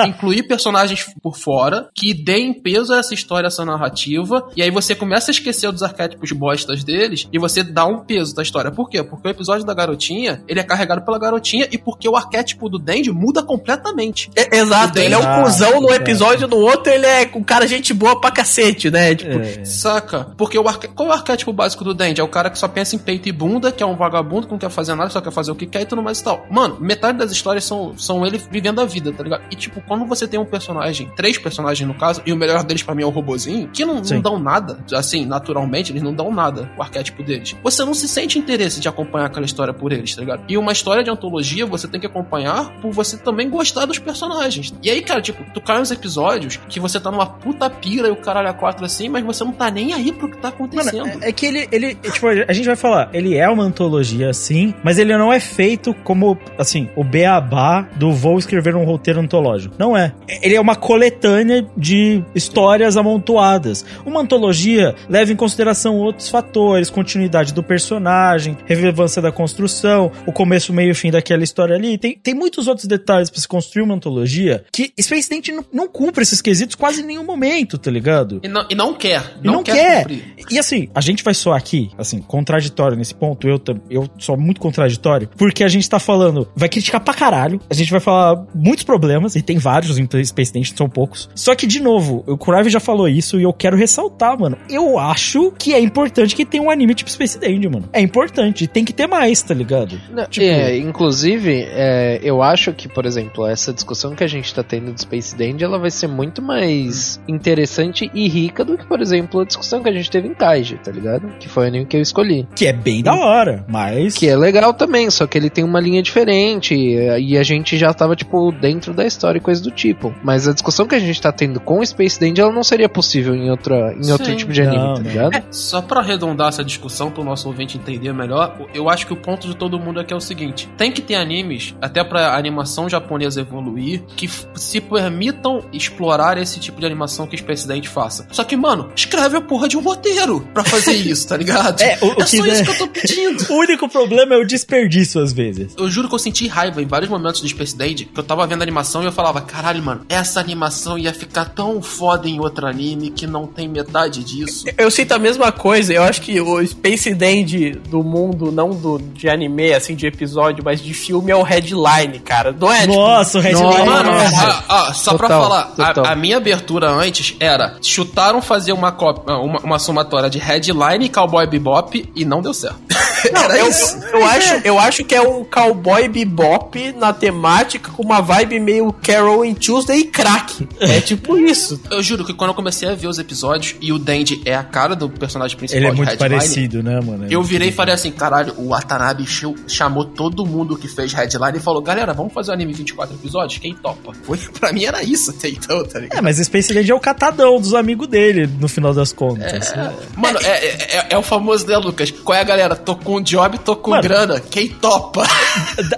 incluir personagens por fora que deem peso a essa história, a essa narrativa. E aí você começa a esquecer dos arquétipos bostas deles e você dá um peso da história. Por quê? Porque o episódio da garotinha, ele é carregado pela garotinha e porque o arquétipo do Dandy muda completamente. É- exato, ele é um cuzão num exato. episódio, no outro ele é um cara gente boa pra cacete, né? Tipo, É. Saca? Porque o arque... qual é o arquétipo básico do Dandy? É o cara que só pensa em peito e bunda, que é um vagabundo, que não quer fazer nada, só quer fazer o que quer e tudo mais e tal. Mano, metade das histórias são, são ele vivendo a vida, tá ligado? E tipo, quando você tem um personagem, três personagens no caso, e o melhor deles pra mim é o robozinho, que não, não dão nada, assim, naturalmente, eles não dão nada, o arquétipo deles. Você não se sente interesse de acompanhar aquela história por eles, tá ligado? E uma história de antologia você tem que acompanhar por você também gostar dos personagens. E aí, cara, tipo, tu cai uns episódios que você tá numa puta pira e o caralho a quatro assim, mas você não tá nem aí pro que tá acontecendo. Mano, é, é que ele, ele, tipo, a gente vai falar, ele é uma antologia, sim, mas ele não é feito como, assim, o beabá do vou escrever um roteiro antológico. Não é. Ele é uma coletânea de histórias amontoadas. Uma antologia leva em consideração outros fatores, continuidade do personagem, relevância da construção, o começo, meio e fim daquela história ali. Tem, tem muitos outros detalhes pra se construir uma antologia que Dent não, não cumpre esses quesitos quase em nenhum momento, tá ligado? E não, e não quer. E não, quer. cumprir. E assim, a gente vai soar aqui, assim, contraditório nesse ponto. Eu, eu sou muito contraditório, porque a gente tá falando, vai criticar pra caralho. A gente vai falar muitos problemas, e tem vários em Space Nation, são poucos. Só que, de novo, o Kurave já falou isso e eu quero ressaltar, mano. Eu acho que é importante que tenha um anime tipo Space Dandy, mano. É importante, e tem que ter mais, tá ligado? Não, Tipo- é, inclusive, é, eu acho que, por exemplo, essa discussão que a gente tá tendo do Space Dandy, ela vai ser muito mais interessante e rica do que, por exemplo, a discussão que a gente teve em Kaiji, tá ligado? Que foi o anime que eu escolhi. Que é bem da hora, mas. Que é legal também, só que ele tem uma linha diferente e a gente já tava, tipo, dentro da história e coisa do tipo. Mas a discussão que a gente tá tendo com o Space Dandy, ela não seria possível em, outra, em outro tipo de anime, Não, tá ligado? É, só pra arredondar essa discussão pro nosso ouvinte entender melhor, eu acho que o ponto de todo mundo aqui é o seguinte: tem que ter animes, até pra animação japonesa evoluir, que se permitam explorar esse tipo de animação que o Space Dent faça. Só que, mano, escreve a porra de um roteiro pra fazer isso, tá ligado? É, o- o que só der- isso que eu tô pedindo. O único problema é o desperdício às vezes. Eu juro que eu senti raiva em vários momentos do Space Date, que eu tava vendo a animação e eu falava, caralho, mano, essa animação ia ficar tão foda em outro anime que não tem metade disso. Eu sinto a mesma coisa, eu acho que o Space Dandy do mundo, não do, de anime, assim, de episódio, mas de filme é o headline, cara. Não é? tipo, Nossa, o Red Nossa. Line. Mano, Nossa. ah, ah, só pra Total, falar, total. a, a minha abertura antes era chutaram fazer uma, cópia, uma, uma somatória de Headline e Cowboy Bebop e não deu certo. era eu, eu, acho, eu acho que é um cowboy bebop na temática com uma vibe meio Carol and Tuesday e crack. É tipo isso. Eu juro que quando eu comecei a ver os episódios e o Dandy é a cara do personagem principal Ele é muito Headline, parecido, né, mano? Eu virei e falei assim, caralho, o Watanabe chamou todo mundo que fez Headline e falou, galera, vamos fazer o anime 24 episódios? Quem topa? Foi, pra mim era isso até então, tá ligado? É, mas Space Dandy é o catadão dos amigos dele, no final das contas. Mano, é, é, é- é o famoso, né, Lucas? Qual é a galera? Tô com job, tô com Mano. grana. Quem topa?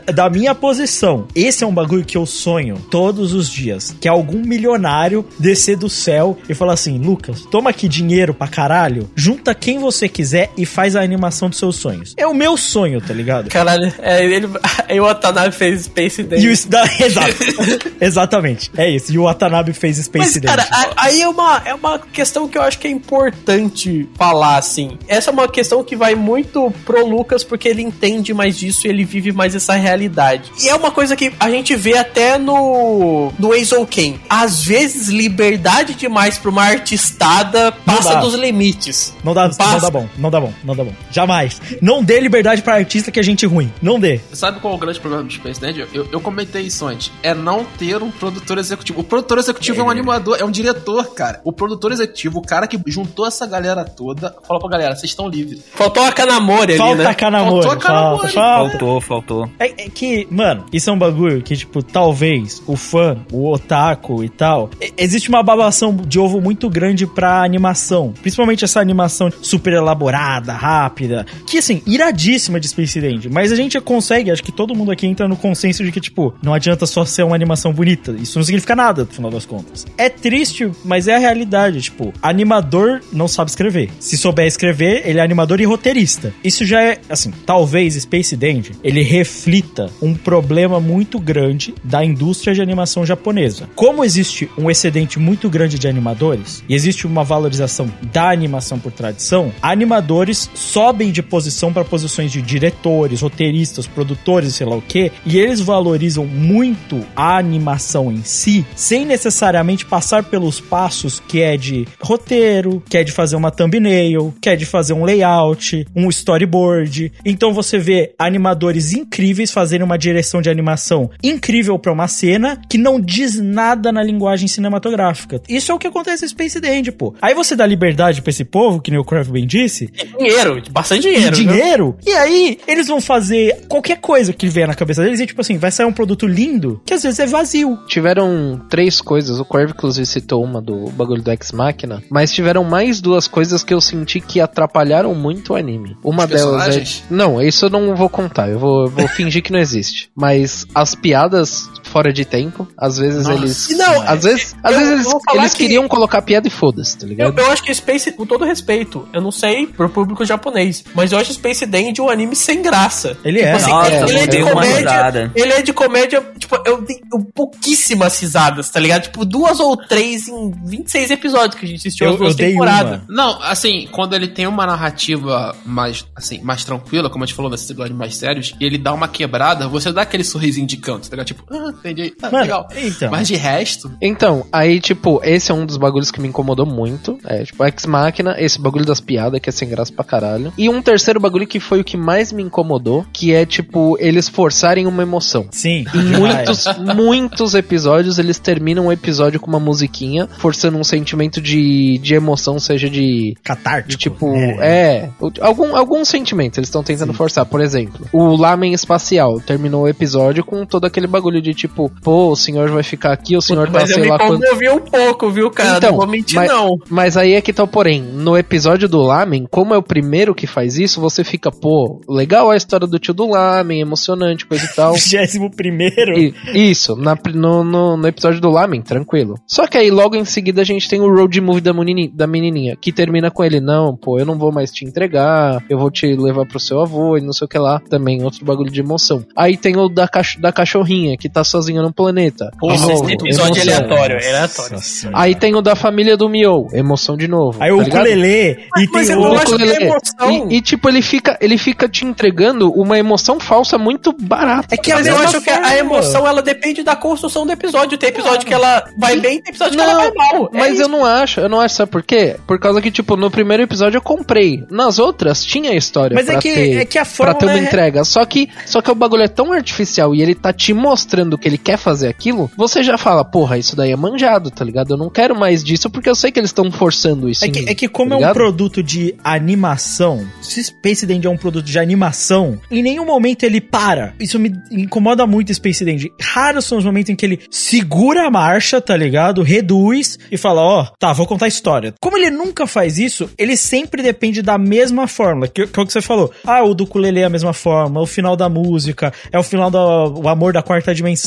Da, da minha posição, esse é um bagulho que eu sonho todos os dias. Que é algum milionário descer do céu e falar assim: Lucas, toma aqui dinheiro pra caralho, junta quem você quiser e faz a animação dos seus sonhos. É o meu sonho, tá ligado? Caralho, é, ele, aí o Watanabe fez Space Dandy. E o, da, exato, exatamente, é isso. E o Watanabe fez Space Mas, cara, aí é uma, é uma questão que eu acho que é importante falar, assim. Essa é uma questão que vai muito pro Lucas, porque ele entende mais disso e ele vive mais essa realidade. E é uma coisa que a gente vê até no, no Eizouken. Às vezes, liberdade demais pra uma artistada passa dos limites. Não dá, não Passa. dá bom, não dá bom, não dá bom. Jamais. Não dê liberdade pra artista que é gente ruim. Não dê. Sabe qual é o grande problema do Space Dandy? Eu, eu comentei isso antes. É não ter um produtor executivo. O produtor executivo é, um animador, é um diretor, cara. O produtor executivo, o cara que juntou essa galera toda, falou pra galera, vocês estão livres. Faltou a Kanamori ali, Falta né? a Kanamori. Faltou a Kanamori. Falta. Faltou, faltou. É, é que, mano, isso é um bagulho que, tipo, talvez o fã, o otaku e tal, existe uma babação de ovo muito grande pra animação. Principalmente essa animação super elaborada, rápida, que, assim, iradíssima de Space Dandy. Mas a gente consegue, acho que todo mundo aqui entra no consenso de que, tipo, não adianta só ser uma animação bonita. Isso não significa nada, no final das contas. É triste, mas é a realidade. Tipo, animador não sabe escrever. Se souber escrever, ele é animador e roteirista. Isso já é, assim, talvez Space Dandy, ele reflita um problema muito grande da indústria de animação japonesa. Como existe um excedente muito grande de animadores, e existe uma valorização da animação por tradição, animadores sobem de posição para posições de diretores, roteiristas, produtores, sei lá o que, e eles valorizam muito a animação em si, sem necessariamente passar pelos passos que é de roteiro, que é de fazer uma thumbnail, que é de fazer um layout, um storyboard. Então você vê animadores incríveis fazendo uma direção de animação incrível para uma cena que não diz nada na linguagem cinematográfica. Isso é o que acontece em Space Dandy, pô. Aí você dá liberdade pra esse povo, que nem o Crave bem disse, Dinheiro, bastante e dinheiro. viu? dinheiro. E aí, eles vão fazer qualquer coisa que vier na cabeça deles e, tipo assim, vai sair um produto lindo que às vezes é vazio. Tiveram três coisas, o Corv inclusive citou uma do bagulho do Ex Machina, mas tiveram mais duas coisas que eu senti que atrapalharam muito o anime. Uma Os delas é. Não, isso eu não vou contar, eu vou, eu vou fingir que não existe. Mas as piadas fora de tempo, às vezes Nossa, eles. não, às vezes, às eu vezes eles, que- queriam colocar piada e foda-se, tá Eu, ligado? eu acho que Space, com todo respeito, eu não sei pro público japonês, mas eu acho Space Dandy um anime sem graça. Ele é. Assim, Nossa, ele, eu é de comédia. Ele é de comédia, tipo, eu dei pouquíssimas risadas, tá ligado? Tipo, duas ou três em 26 episódios que a gente assistiu Eu- as duas eu temporadas. Não, assim, quando ele tem uma narrativa mais, assim, mais tranquila, como a gente falou nesses episódios mais sérios, e ele dá uma quebrada, você dá aquele sorrisinho de canto, tá ligado? Tipo, ah, entendi. Ah, Mano, legal. então. Mas de resto, Então, aí, tipo, esse é um dos bagulhos que me incomodou muito. É, tipo, Ex Machina, esse bagulho das piadas, que é sem graça pra caralho. E um terceiro bagulho que foi o que mais me incomodou, que é, tipo, eles forçarem uma emoção. Sim. Em muitos, muitos episódios, eles terminam o episódio com uma musiquinha, forçando um sentimento de, de emoção, seja de Catártico. de tipo, é, o- algum, algum sentimento eles estão tentando forçar. Por exemplo, o Lamen Espacial terminou o episódio com todo aquele bagulho de tipo, pô, o senhor vai ficar aqui, o senhor tá Mas eu sei me lá quando. comovi um pouco, viu, cara? Então, não vou mentir, mas- não. Mas aí é que tá o porém. No episódio do Lamen, como é o primeiro que faz isso, você fica, pô, legal a história do tio do Lamen, emocionante, coisa e tal. 21 primeiro. E- isso, na no, no, no episódio do Lamen, tranquilo. Só que aí logo em seguida a gente tem o road movie da, menini- da menininha, que termina com ele, não, pô, eu não vou mais te entregar, eu vou te levar pro seu avô e não sei o que lá. Também outro bagulho de emoção. Aí tem o da, cach da cachorrinha, que tá sozinha no planeta. Nossa, novo, esse episódio é emoção. aleatório, é aleatório. Nossa. Aí tem o da família do Mio, emoção de novo. Aí tá o ukulele e Mas tem eu o... que é ukulele. emoção. E, e, tipo, ele fica, ele fica te entregando uma emoção falsa muito barata. É que mas eu acho que a emoção ela depende da construção do episódio. Tem episódio que ela vai bem, tem episódio que Não, ela vai mal. É Mas isso. eu não acho, eu não acho, sabe por quê? Por causa que, tipo, no primeiro episódio eu comprei. Nas outras tinha história Mas é que- ter, é que a pra ter uma é- entrega. Só que, só que o bagulho é tão artificial e ele tá te mostrando que ele quer fazer aquilo, você já fala, porra, isso daí é manjado, tá ligado? Eu não quero mais disso porque eu sei que eles estão forçando isso É que, mim, é que como tá é um produto de animação, se Space Dandy é um produto de animação, em nenhum momento ele para. Isso me incomoda muito Space Dandy. Raros são os momentos em que ele segura a marcha, tá ligado? Reduz e fala, ó, tá, vou contar a história. Como ele nunca faz isso, ele sempre depende da mesma fórmula, que, que é o que você falou. Ah, o do ukulele é a mesma forma, o final da música, é o final do o amor da quarta dimensão.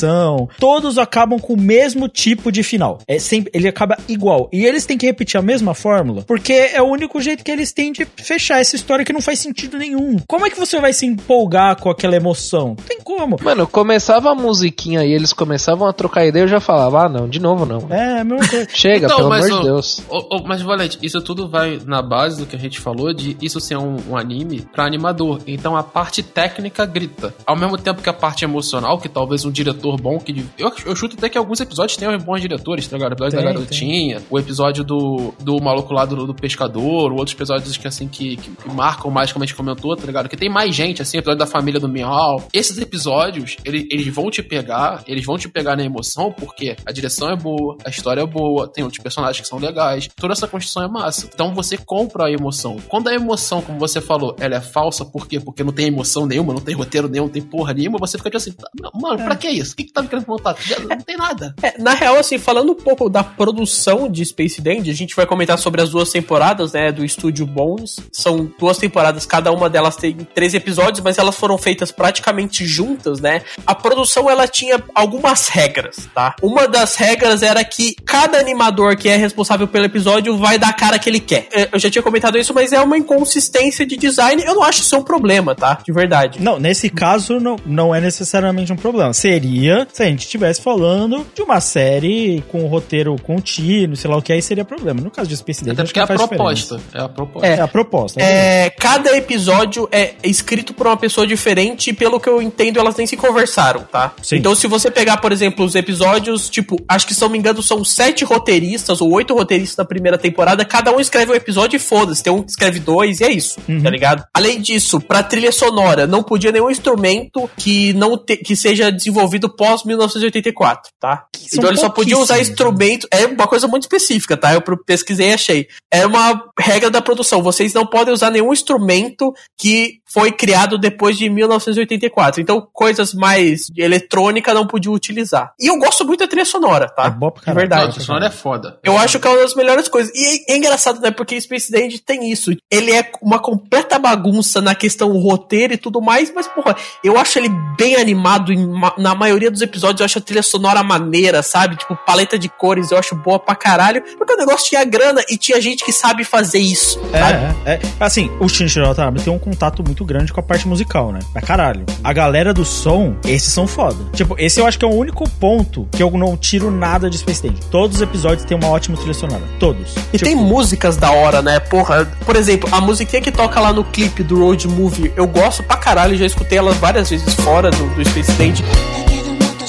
Todos acabam com o mesmo tipo de final. É sempre, ele acaba igual. E eles têm que repetir a mesma fórmula, porque é o único jeito que eles têm de fechar essa história que não faz sentido nenhum. Como é que você vai se empolgar com aquela emoção? Não tem como. Mano, começava a musiquinha e eles começavam a trocar ideia, eu já falava, ah, não, de novo não. É, a mesma coisa. Chega, Então, pelo mas, amor de Deus. mas, Valente, isso tudo vai na base do que a gente falou de isso ser um, um anime pra animador. Então a parte técnica grita. Ao mesmo tempo que a parte emocional, que talvez um diretor bom, que. Eu, eu chuto até que alguns episódios tenham bons diretores, tá ligado? O episódio Tem, da garotinha, o episódio do, do maluco lá do, do pescador, outros episódios que assim que, que, que marcam mais, como a gente comentou, tá ligado? Que tem mais gente, assim, episódio da família do Miau. Esses episódios, ele- eles vão te pegar, eles vão te pegar na emoção, porque a direção é boa, a história é boa, tem outros personagens que são legais, toda essa construção é massa. Então você compra a emoção. Quando a emoção, como você falou, ela é falsa, por quê? Porque não tem emoção nenhuma, não tem roteiro nenhum, não tem porra nenhuma, você fica tipo assim, "Tá, mano, pra que isso? Que, que tá me querendo contar? Já Não tem nada. É, na real, assim, falando um pouco da produção de Space Dandy, a gente vai comentar sobre as duas temporadas, né, do estúdio Bones. São duas temporadas, cada uma delas tem três episódios, mas elas foram feitas praticamente juntas, né? A produção, ela tinha algumas regras, tá? Uma das regras era que cada animador que é responsável pelo episódio vai dar a cara que ele quer. É, Eu já tinha comentado isso, mas é uma inconsistência de design. Eu não acho isso um problema, tá? De verdade. Não, nesse caso não, não é necessariamente um problema. Seria se a gente estivesse falando de uma série com roteiro contínuo, sei lá o que, aí seria problema. No caso de Space Até porque que é a proposta. diferença. É a proposta. É, a proposta. É, cada episódio é escrito por uma pessoa diferente e pelo que eu entendo, elas nem se conversaram, tá? Sim. Então, se você pegar, por exemplo, os episódios, tipo, acho que se não me engano, são sete roteiristas ou oito roteiristas da primeira temporada, cada um escreve um episódio e foda-se. Tem um que escreve dois e é isso, tá ligado? Além disso, pra trilha sonora, não podia nenhum instrumento que não te- que seja desenvolvido pós 1984, tá? são Então eles só podiam usar instrumento. É uma coisa muito específica, tá? Eu pesquisei e achei. É uma regra da produção. Vocês não podem usar nenhum instrumento que foi criado depois de 1984. Então, coisas mais de eletrônica não podiam utilizar. E eu gosto muito da trilha sonora, tá? É boa pra De caralho. Não, a verdade. trilha sonora é foda. Eu acho que é uma das melhores coisas. E é, é engraçado, né? Porque Space Dandy tem isso. Ele é uma completa bagunça na questão roteiro e tudo mais, mas, porra, eu acho ele bem animado. em na maioria dos episódios, eu acho a trilha sonora maneira, sabe? Tipo, paleta de cores, eu acho boa pra caralho. Porque o negócio tinha grana e tinha gente que sabe fazer isso, sabe? É, é, é. Assim, o Shinichiro Watanabe tem um contato muito grande com a parte musical, né? Pra caralho. A galera do som, esses são foda. Tipo, esse eu acho que é o único ponto que eu não tiro nada de Space Dandy. Todos os episódios têm uma ótima trilha sonora. Todos. E Tipo, tem músicas da hora, né? Porra, por exemplo, a musiquinha que toca lá no clipe do Road Movie, eu gosto pra caralho, já escutei ela várias vezes fora do, do Space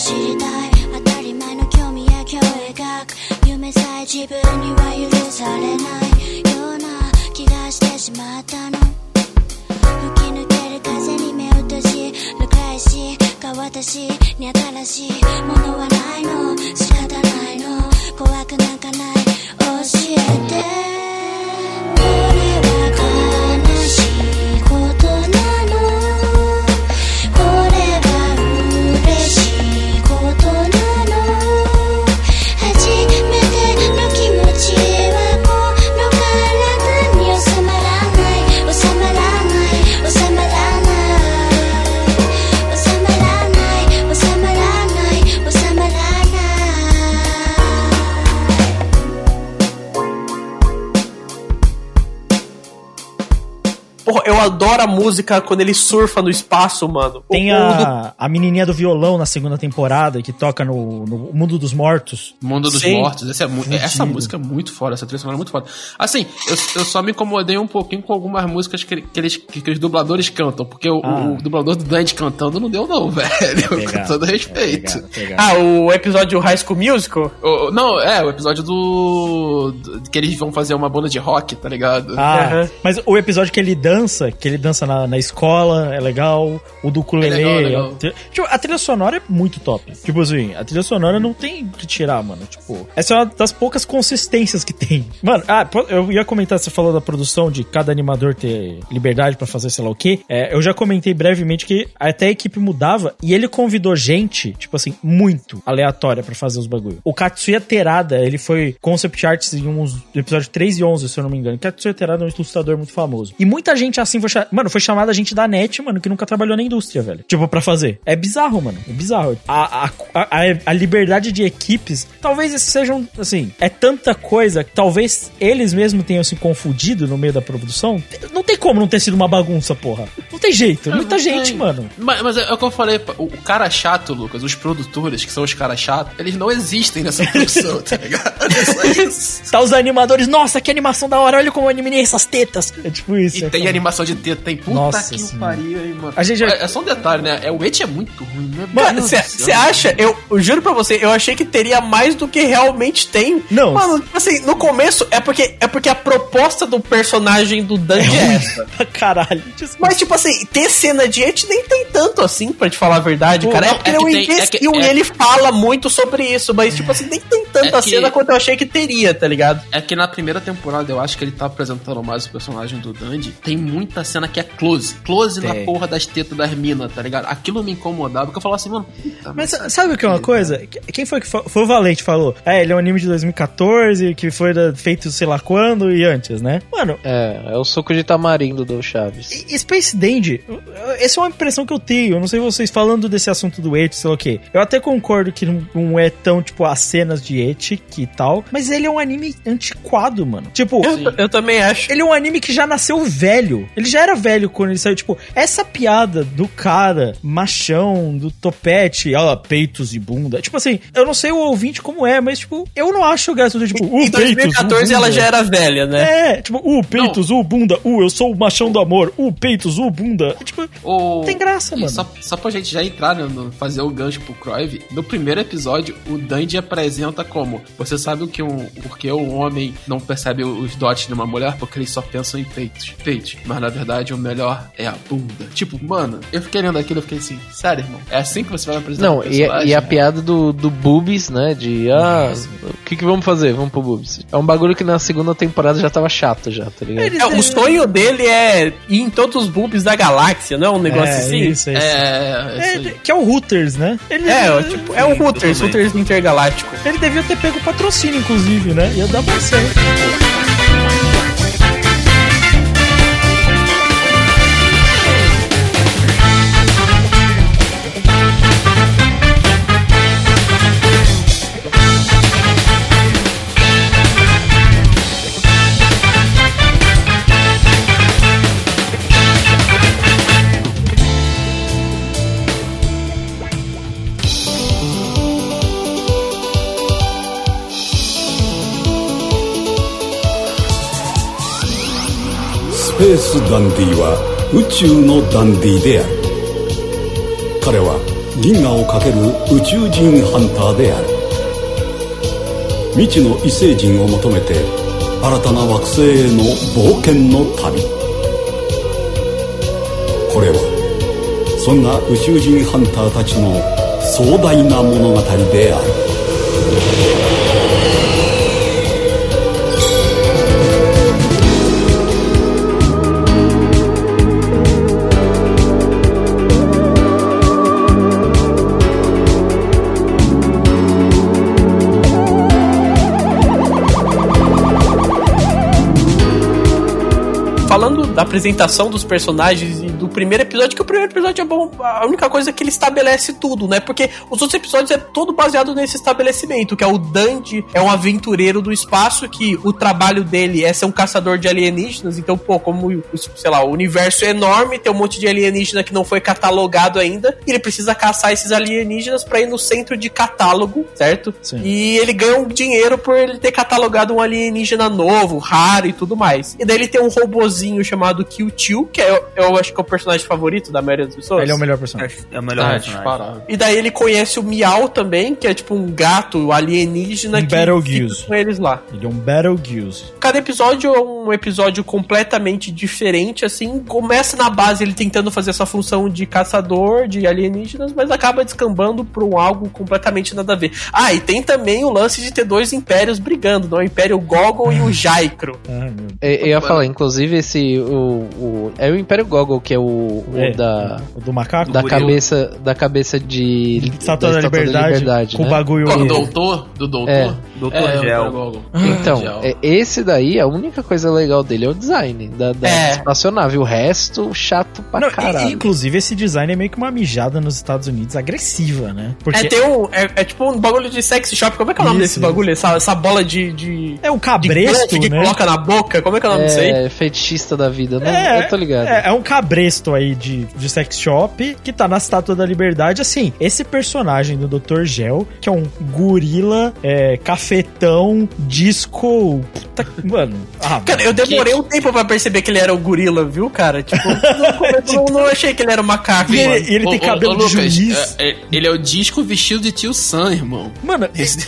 Dandy. だけどもっと知りたいく夢さえ自分には許されないような気がしてしまったの。吹き抜ける風に目を閉じる返しか私に新しいものはないの。仕方ないの。怖くなんかない。教えて。Porra, eu adoro a música quando ele surfa no espaço, mano. Tem O- o a, a menininha do violão na segunda temporada que toca no, no Mundo dos Mortos. Mundo dos Sim. Mortos, essa, é essa música é muito foda, essa trilha sonora é muito foda. Assim, eu, eu só me incomodei um pouquinho com algumas músicas que, que eles, que, que os dubladores cantam, porque o, Ah. o dublador do Dandy cantando não deu não, velho, com Pegado, todo é, respeito. pegado, pegado. Ah, o episódio High School Musical? O- o- não, é, o episódio do, do- que eles vão fazer uma banda de rock, tá ligado? Ah, Aham. mas o episódio que ele dança, que ele dança na, na escola, é legal. O do ukulele. É legal, é tri- tipo, a trilha sonora é muito top. Tipo assim, a trilha sonora não tem que tirar, mano. Tipo, essa é uma das poucas consistências que tem. Mano, ah, eu ia comentar, você falou da produção de cada animador ter liberdade pra fazer sei lá o quê. É, eu já comentei brevemente que até a equipe mudava e ele convidou gente, tipo assim, muito aleatória pra fazer os bagulho. O Katsuya Terada, ele foi concept artist em uns episódios 3 e 11, se eu não me engano. Katsuya Terada é um ilustrador muito famoso. E muita gente assim foi, mano, foi chamada gente da net, mano, que nunca trabalhou na indústria, velho. Tipo, pra fazer. É bizarro, mano. É bizarro. A, a, a, a liberdade de equipes, talvez esses sejam, assim, é tanta coisa que talvez eles mesmos tenham se confundido no meio da produção. Não tem como não ter sido uma bagunça, porra. Não tem jeito. Muita Não gente, tem. mano. Mas, mas é, é o que eu falei, o, o cara chato, Lucas, os produtores, que são os caras chatos, eles não existem nessa produção, tá ligado? É só isso. Tá os animadores, nossa, que animação da hora, olha como eu animei essas tetas. É tipo isso. E é tem foda. Animação de teta, tem puta Nossa que senhora. pariu aí, mano. A gente já- é, é só um detalhe, né? É, o It é muito ruim, né? Mano, você acha? Eu, eu juro pra você, eu achei que teria mais do que realmente tem. Não. Mano, tipo assim, no começo é porque é porque a proposta do personagem do Dandy é essa. Pra caralho. Desculpa. Mas, tipo assim, ter cena de et nem tem tanto assim, pra te falar a verdade, Pô, cara. é porque é ele é um é imbecil que- e é- ele fala muito sobre isso, mas, tipo assim, nem tem tanta É que- cena quanto eu achei que teria, tá ligado? É que na primeira temporada eu acho que ele tá apresentando mais o personagem do Dandy. Tem muita cena que é close. Close na Tem. porra das tetas das minas, tá ligado? Aquilo me incomodava, porque eu falava assim, mano. Mas mas sabe o que é uma coisa? Quem foi que fa- foi o Valente que falou? É, ele é um anime de 2014, que foi da- feito sei lá quando e antes, né? Mano, É, é o suco de tamarindo do Chaves. e- Space Dandy, essa é uma impressão que eu tenho. Eu não sei vocês falando desse assunto do et, sei lá o quê. Eu até concordo que não, não é tão, tipo, as cenas de et e tal, mas ele é um anime antiquado, mano. Tipo, Eu, eu também acho. ele é um anime que já nasceu velho. Ele já era velho quando ele saiu. Tipo, essa piada do cara machão, do topete, ó, peitos e bunda. Tipo assim, eu não sei o ouvinte como é, mas, tipo, eu não acho graça do tipo, uh, Em 2014 uh, ela bunda. já era velha, né? É, tipo, uh, peitos, uh, bunda, uh, eu sou o machão do amor, uh, peitos, uh, bunda. É, tipo, O... Tem graça, e mano. Só, só pra gente já entrar, né, no, fazer o gancho pro Croive, no primeiro episódio, o Dandy apresenta como: Você sabe o que um. Porque um homem não percebe os dotes de uma mulher? Porque eles só pensam em peitos. Peitos. Mas na verdade o melhor é a bunda. Tipo, mano, eu fiquei lendo aquilo, eu fiquei assim, sério, irmão? É assim que você vai apresentar Não, e, personagem? e a piada do, do Boobs, né? De, ah, o que que vamos fazer? Vamos pro Boobs. É um bagulho que na segunda temporada já tava chato já, tá ligado? É, o sonho dele é ir em todos os boobs da galáxia, não é um negócio é, assim? isso, é, isso. É, é, É, isso aí. que é o Hooters, né? Ele, É, tipo, é o Hooters. Hooters intergaláctico. ele devia ter pego patrocínio, inclusive, né? Ia dar mais certo.「ースダンディは宇宙のダンディである」「彼は銀河をかける宇宙人ハンターである」未知の異星人を求めて新たな惑星への冒険の旅。これはそんな宇宙人ハンターたちの壮大な物語である「apresentação dos personagens do primeiro episódio, que o primeiro episódio é bom. A única coisa é que ele estabelece tudo, né? Porque os outros episódios é todo baseado nesse estabelecimento, que é o Dandy, é um aventureiro do espaço, que o trabalho dele é ser um caçador de alienígenas. Então, pô, como, o- sei lá, o universo é enorme, tem um monte de alienígena que não foi catalogado ainda, e ele precisa caçar esses alienígenas pra ir no centro de catálogo, certo? Sim. E ele ganha um dinheiro por ele ter catalogado um alienígena novo, raro e tudo mais. E daí ele tem um robozinho chamado Kill Chill, que é, eu acho que é o personagem favorito da maioria das pessoas. Ele é o melhor personagem. É o melhor Ah, personagem. disparado. E daí ele conhece o Miau também, que é tipo um gato alienígena Um que Betelgeuse. fica com eles lá. Ele é um Betelgeuse. Cada episódio é um episódio completamente diferente, assim. Começa na base ele tentando fazer essa função de caçador de alienígenas, mas acaba descambando pra um algo completamente nada a ver. Ah, e tem também o lance de ter dois impérios brigando, não? O Império Gogol e o Jaicro. Ah. Eu, eu ia falar, inclusive, esse. O, o- é o Império Gogol, que é o, o É. da. O do macaco? Da cabeça, da cabeça de. Estátua da, Liberdade, com o né? bagulho. Do doutor? Do doutor? É. Doutor é, Gel. o. Então, Gel. é, esse daí, a única coisa legal dele é o design da, da É. espaçonave. O resto, chato pra Não, e- caralho. inclusive, esse design é meio que uma mijada nos Estados Unidos agressiva, né? Porque É, tem um, é, é tipo um bagulho de sexy shop. Como é que é o nome Isso, desse bagulho? Essa, essa bola de. de... é um de cabresto, golfe que né? coloca na boca, como é que é o nome disso aí? É fetichista da vida, né? É, eu tô ligado. É, é um cabresto aí de, de sex shop que tá na Estátua da Liberdade. Assim, esse personagem do Dr. Gel, que é um gorila, é, cafetão, disco. Puta, mano. Ah, Cara, eu demorei um tempo pra perceber que ele era o gorila, viu, cara? Tipo, eu não, não achei que ele era o macaco, E ele- mano. e ele tem Ô, cabelo ô, de Lucas, juiz. é- é- ele é o disco vestido de tio Sam, irmão. Mano, Esse di-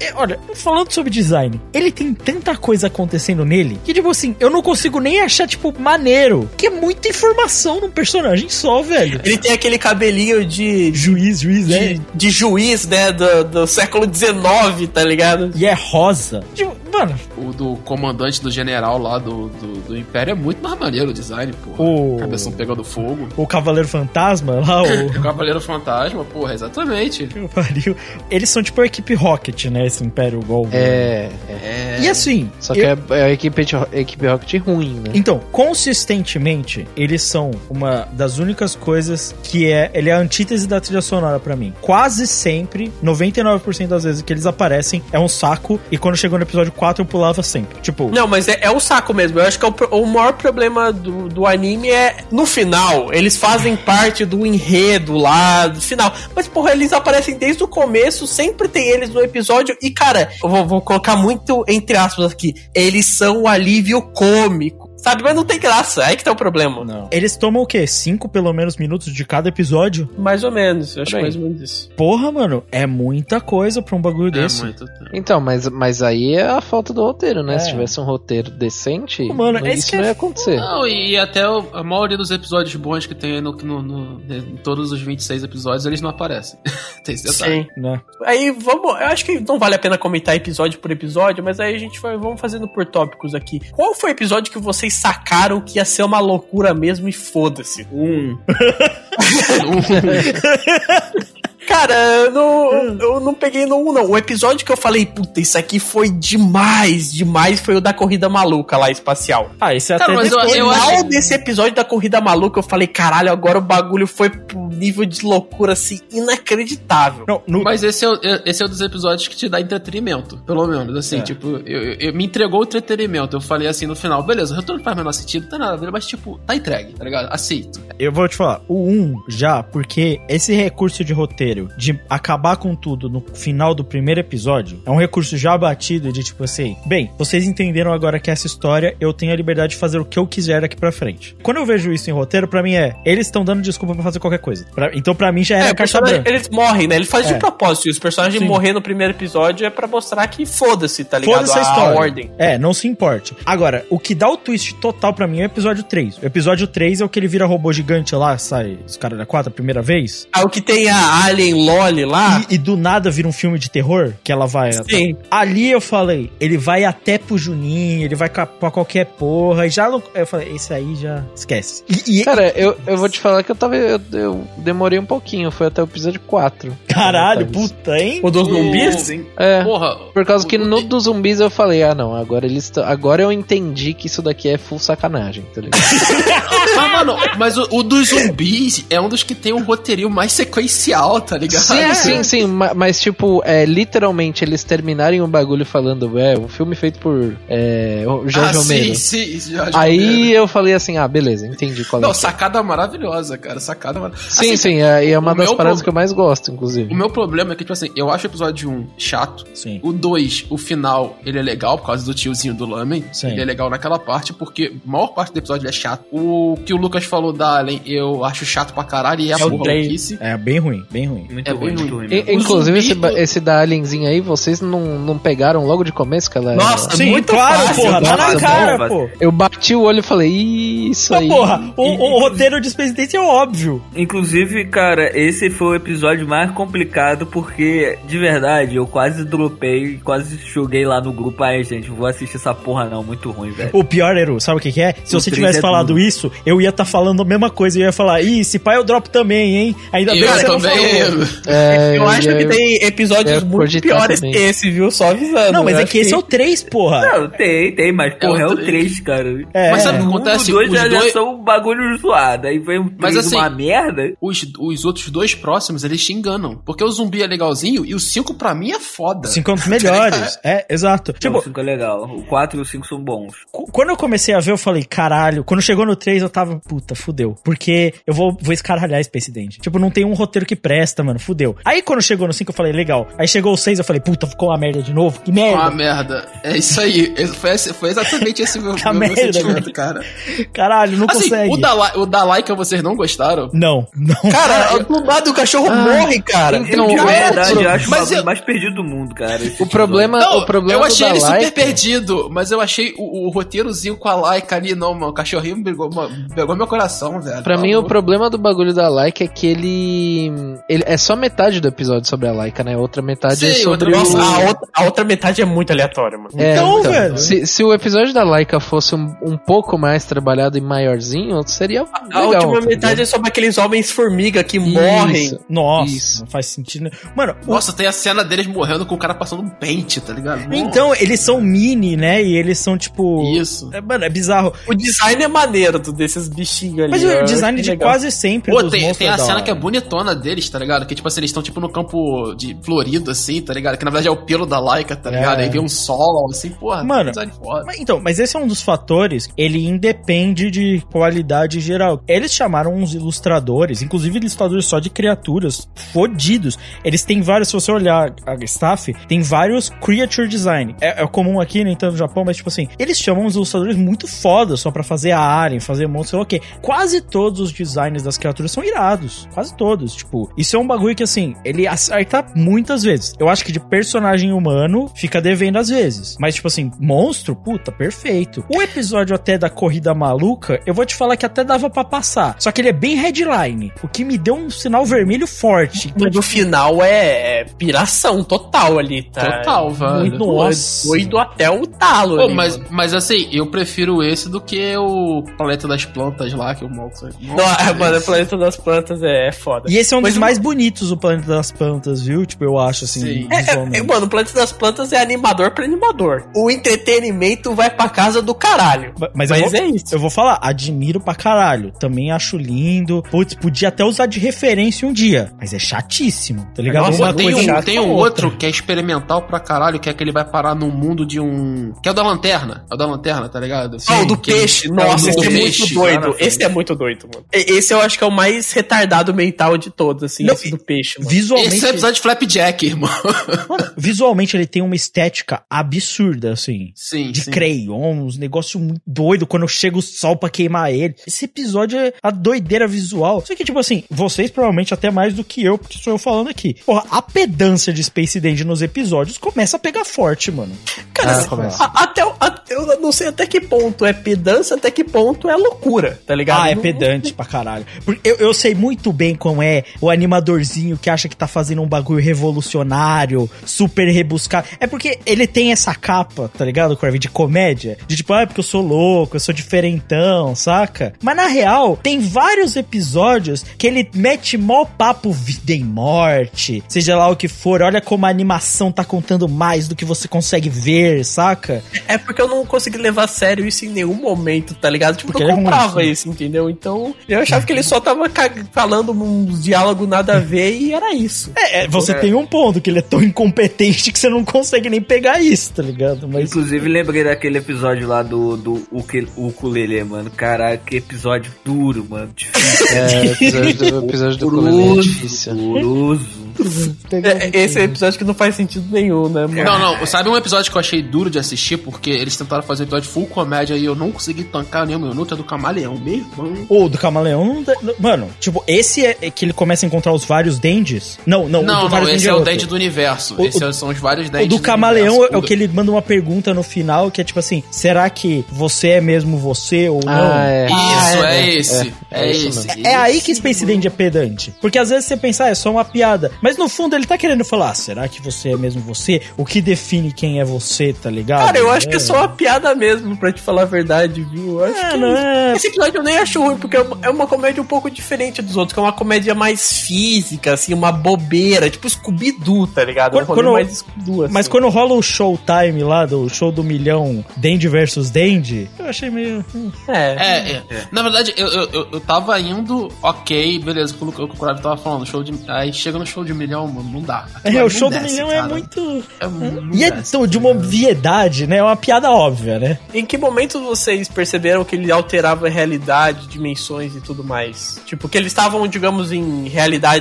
é, Olha, falando sobre design, ele tem tanta coisa acontecendo nele que, tipo assim, eu não consigo nem achar, tipo, maneiro. Que é muita informação num personagem só, velho. Ele tem aquele cabelinho de, Juiz, juiz, é. de, de juiz, né, do, do século XIX, tá ligado? E é rosa. Tipo, mano, O do comandante do general lá do, do, do Império é muito mais maneiro o design, pô. O- Cabeção pegando fogo. o Cavaleiro Fantasma lá, o. O Cavaleiro Fantasma, porra, exatamente. que pariu. Eles são tipo a equipe Rocket, né? Esse Império Gold. É, é. É. E assim. Só que eu- é, é a equipe, de- a equipe Rocket ruim, né? Então, consistentemente, eles são uma das únicas coisas que é. Ele é a antítese da trilha sonora pra mim. Quase sempre, 99% das vezes que eles aparecem, é um saco. E quando chegou no episódio 4, eu pulava sempre. Tipo, Não, mas é, é o saco mesmo. Eu acho que é o, o maior problema do, do anime é no final. Eles fazem parte do enredo lá, do final. Mas, porra, eles aparecem desde o começo, sempre tem eles no episódio. E, cara, eu vou, vou colocar muito entre aspas aqui. Eles são o alívio cômico. Sabe? Mas não tem graça. Aí que tá o problema. Não. Eles tomam o quê? Cinco, pelo menos, minutos de cada episódio? Mais ou menos. Eu acho mais ou menos isso. Porra, mano, é muita coisa pra um bagulho É desse. muito tempo. Então, mas, mas aí é a falta do roteiro, né? É. Se tivesse um roteiro decente, Mano, é isso que não é ia acontecer. Não, e até o- a maioria dos episódios bons que tem no, no, no- em todos os 26 episódios, eles não aparecem. tem esse detalhe. Sim. Né? Aí vamos. Eu acho que não vale a pena comentar episódio por episódio, mas aí a gente vai vamos fazendo por tópicos aqui. Qual foi o episódio que vocês sacaram que ia ser uma loucura mesmo e foda-se? Um. Cara, eu não, eu não peguei no 1, não. O episódio que eu falei, puta, isso aqui foi demais, demais, foi o da corrida maluca lá, espacial. Ah, esse é Cara, até mas eu- depois. eu final acho- desse episódio da corrida maluca, eu falei, caralho, agora o bagulho foi pro nível de loucura, assim, inacreditável. Não, no- Mas esse é, o- esse é um dos episódios que te dá entretenimento, pelo menos. Assim, É. tipo, eu, eu- eu- me entregou o entretenimento. Eu falei assim no final, beleza, o retorno faz o menor sentido, não tem nada a ver, mas tipo, tá entregue, tá ligado? Aceito. Eu vou te falar, o 1 já, porque esse recurso de roteiro, de acabar com tudo no final do primeiro episódio, é um recurso já batido de tipo assim, bem, vocês entenderam agora que essa história eu tenho a liberdade de fazer o que eu quiser daqui pra frente. Quando eu vejo isso em roteiro, pra mim é, eles estão dando desculpa pra fazer qualquer coisa. Pra- então pra mim já era É, o caixa branca. eles morrem, né? Ele faz É. de propósito. Os personagens Sim. morrer no primeiro episódio é pra mostrar que foda-se, tá ligado? Foda-se a a, história. ordem. É, não se importe. Agora, o que dá o twist total pra mim é o episódio 3. O episódio 3 é o que ele vira robô gigante lá, sai os caras da 4 a primeira vez. Ah, o que tem a Alien Loli lá. E, e do nada vira um filme de terror, que ela vai. Sim. Ali eu falei, ele vai até pro Juninho, ele vai pra qualquer porra. E já não- eu falei, esse aí já esquece. E, e- Cara, eu, eu vou te falar que eu tava. Eu, eu demorei um pouquinho, foi até o episódio 4. caralho, Tá, puta, hein? O dos zumbis? Sim. É. Porra. Por causa que o- no dos zumbis eu falei, ah não, agora eles agora eu entendi que isso daqui é full sacanagem, tá ligado? Mas, mano, mas o, o dos zumbis é um dos que tem um roteirinho mais sequencial, tá ligado? sim, sim, sim, ma- mas tipo, é, literalmente eles terminarem o bagulho falando, é, um filme feito por é, o Ah, Jorge sim, sim, Jorge Aí Romero. eu falei assim, ah, beleza, entendi qual Não, é. que é. sacada maravilhosa, cara. Sacada maravilhosa. Sim, sim, é, e é uma das paradas pro- que eu mais gosto, inclusive. O meu problema é que, tipo assim, eu acho o episódio 1 chato. Sim. O 2, o final, ele é legal por causa do tiozinho do Lamen. Sim. Ele é legal naquela parte, porque a maior parte do episódio é chato. O que o Lucas falou da Alien, eu acho chato pra caralho e é, É três. louquice. É bem ruim, bem ruim. Muito É ruim, muito ruim. ruim. Mesmo. inclusive, esse, ba- esse da alienzinha aí, vocês não, não pegaram logo de começo que ela era- Nossa, Sim, muito claro, fácil, porra, tá na cara, pô. Eu bati o olho e falei, isso Mas, aí. porra, o, o roteiro de Space Dance é óbvio. Inclusive, cara, esse foi o episódio mais complicado porque, de verdade, eu quase dropei, quase joguei lá no grupo. Ai, gente, vou assistir essa porra não, muito ruim, velho. O pior, Eru, sabe o que, que é? Se O você tivesse é falado tudo. isso, eu ia estar falando a mesma coisa. Eu ia falar, ih, esse pai eu dropo também, hein? Ainda bem que você não também. Falou. É, Eu acho que tem episódios muito piores também. que esse, viu? Só avisando. Não, mas é acho que esse é o 3, porra. Não, tem, tem, mas porra, é o o três. 3, cara. É, Mas sabe o que Um, acontece? dois Os já, já dois- são um bagulho zoado. Aí vem um Mas assim- uma merda. Os, os outros dois próximos, eles te enganam. Porque o zumbi é legalzinho e o 5 pra mim é foda. Cinco anos melhores. É, exato. Tipo, Tipo, o 5 é legal. O 4 e o 5 são bons. Qu- Quando eu comecei a ver, eu falei, caralho. Quando chegou no 3, eu tava, puta, fudeu. Porque eu vou, vou escaralhar Space Dent. Tipo, não tem um roteiro que presta, mano, fudeu. Aí quando chegou no 5, eu falei, legal. Aí chegou o 6, eu falei, puta, ficou uma merda de novo. Que merda. Uma merda. É isso aí. Foi, foi exatamente esse meu, meu, meu merda, sentimento, velho. cara. Caralho, não Assim, consegue. o da, o da Laika vocês não gostaram? Não, não. Cara, do nada o cachorro morre, cara. então, de o- verdade, o- eu acho o mas bagulho eu- mais perdido do mundo, cara. O problema, Não, o problema eu achei do ele super perdido, mas eu achei o, o roteirozinho com a Laika ali, não, mano. O cachorrinho pegou, pegou meu coração, velho. Pra Tá mim, o problema do bagulho da Laika é que ele, ele. É só metade do episódio sobre a Laika, né? Outra metade é Sim, sobre outra- o. Nossa, a outra, a outra metade é muito aleatória, mano. É, Então, velho. Se, se o episódio da Laika fosse um, um pouco mais trabalhado e maiorzinho, seria. A legal, última metade é sobre aqueles homens-formiga que Isso. morrem. Nossa, Isso. não faz sentido. né? Mano, o- Nossa, tem a cena deles morrendo com o cara passando um pente, tá ligado? então, eles são mini, né? E eles são tipo. Isso. É, mano, é bizarro. O design é maneiro do- desses bichinhos ali. Mas o design de legal. quase sempre. Pô, dos tem, tem a da cena que é bonitona deles, tá ligado? Que tipo assim, eles estão tipo no campo de florido, assim, tá ligado? Que na verdade é o pelo da Laika, tá ligado? É. Aí vem um sol, assim, porra. Mano, design foda. Mas, então, mas esse é um dos fatores, ele independe de qualidade geral. Eles chamaram uns ilustradores, inclusive ilustradores só de criaturas fodidos. Eles têm vários, se você olhar a staff, tem vários creature design. É, é comum aqui, nem tanto no Japão, mas tipo assim, eles chamam uns ilustradores muito fodas só pra fazer a área, fazer monstros, sei lá o quê. Quase todos os designs das criaturas são irados. Quase todos. Tipo, isso é um bagulho que assim, ele acerta muitas vezes. Eu acho que de personagem humano fica devendo às vezes. Mas, tipo assim, monstro, puta, perfeito. O episódio até da corrida maluca, eu vou te falar que até dava pra passar. Só que ele é bem headline. O que me deu um sinal vermelho forte. Mas no final é, é piração total ali, tá? Total, velho. Muito Nossa. doido até o talo. Pô, ali, mas, mano. mas assim, eu prefiro esse do que o Planeta das Plantas lá, que o. Não, é, mano, o Planeta das Plantas é, é foda. E esse é um Mas dos mais bonitos, o Planeta das Plantas, viu? Tipo, eu acho, assim, Sim. É, é, é, mano, o Planeta das Plantas é animador pra animador. O entretenimento vai pra casa do caralho. Mas, Mas eu vou, é isso. Eu vou falar, admiro pra caralho. Também acho lindo. Putz, podia até usar de referência um dia. Mas é chatíssimo, tá ligado? Nossa, Uma Pô, tem um, tem um outro que é experimental pra caralho, que é que ele vai parar num mundo de um. Que é o da lanterna. É o da lanterna, tá ligado? Ah, o do Que peixe. é Nossa, esse é peixe. muito doido. cara, Esse é muito doido, mano. Esse eu acho que é o mais retardado mental de todos, assim, Não, do peixe, mano. Visualmente, Esse é o episódio de Flapjack, irmão. Mano, visualmente ele tem uma estética absurda, assim. Sim, De sim. crayon, uns negócios muito doido quando chega o sol pra queimar ele. Esse episódio é a doideira visual. Só que, tipo assim, vocês provavelmente até mais do que eu, porque sou eu falando aqui. Porra, a pedância de Space Dandy nos episódios começa a pegar forte, mano. Cara, Ah, a- até, o- até- eu não sei até que ponto é pedância, até que ponto é loucura, tá ligado? Ah, é pedante pra caralho. Porque eu, eu sei muito bem como é o animadorzinho que acha que tá fazendo um bagulho revolucionário, super rebuscado. É porque ele tem essa capa, tá ligado, Crave, de comédia. De tipo, ah, é porque eu sou louco, eu sou diferentão, saca? Mas na real, tem vários episódios que ele mete mó papo vida e morte, seja lá o que for. Olha como a animação tá contando mais do que você consegue ver, saca? É porque eu não consegui levar a sério isso em nenhum momento, tá ligado? Tipo, Porque eu é comprava sim. isso, entendeu? Então, eu achava que ele só tava falando uns diálogos nada a ver e era isso. É, é, você tem um ponto que ele é tão incompetente que você não consegue nem pegar isso, tá ligado? Mas Inclusive, lembrei daquele episódio lá do, do ukulele, mano. Caraca, que episódio duro, mano. Difícil. É, o episódio do, o episódio do ukulele é difícil. Doloroso. É, esse é episódio que não faz sentido nenhum, né, mano? Não, não, sabe um episódio que eu achei duro de assistir? Porque eles tentaram fazer um episódio full comédia e eu não consegui tancar nenhum minuto, é do Camaleão, meu irmão. O do Camaleão não. dá- não- Mano, tipo, esse é é que ele começa a encontrar os vários Dendes? Não, não, Não, do não, esse Dendes é o dente do universo. O- Esses o- são os vários O dentes do Camaleão universo. é o que ele manda uma pergunta no final que é tipo assim: será que você é mesmo você ou não? Ah, é. Isso, Ah, é, esse. É, é isso esse. É aí que Space Dandy é pedante. Porque às vezes você pensa, ah, é só uma piada. Mas no fundo ele tá querendo falar, ah, será que você é mesmo você? O que define quem é você, tá ligado? Cara, eu acho que é só uma piada mesmo, pra te falar a verdade, viu? Eu acho É, que não é- esse episódio eu nem acho ruim, porque é uma- é uma comédia um pouco diferente dos outros, que é uma comédia mais física, assim, uma bobeira, tipo Scooby-Doo, tá ligado? É Quando- rolê quando- mais Scooby-Doo, assim. Mas quando rola o showtime lá, do show do milhão, Dandy versus Dandy, eu achei meio. hum. É. É, é. Na verdade, eu, eu, eu, eu tava indo, ok, beleza, o que o Crave tava falando, show de. Aí chega no show de milhão, mano, não dá. É, Aquilo o show não do desce, milhão é cara. muito. É, não E é desce, tão de uma obviedade, né? É uma piada óbvia, né? Em que momento vocês perceberam que ele alterava a realidade, dimensões e tudo mais? Tipo, que eles estavam, digamos, em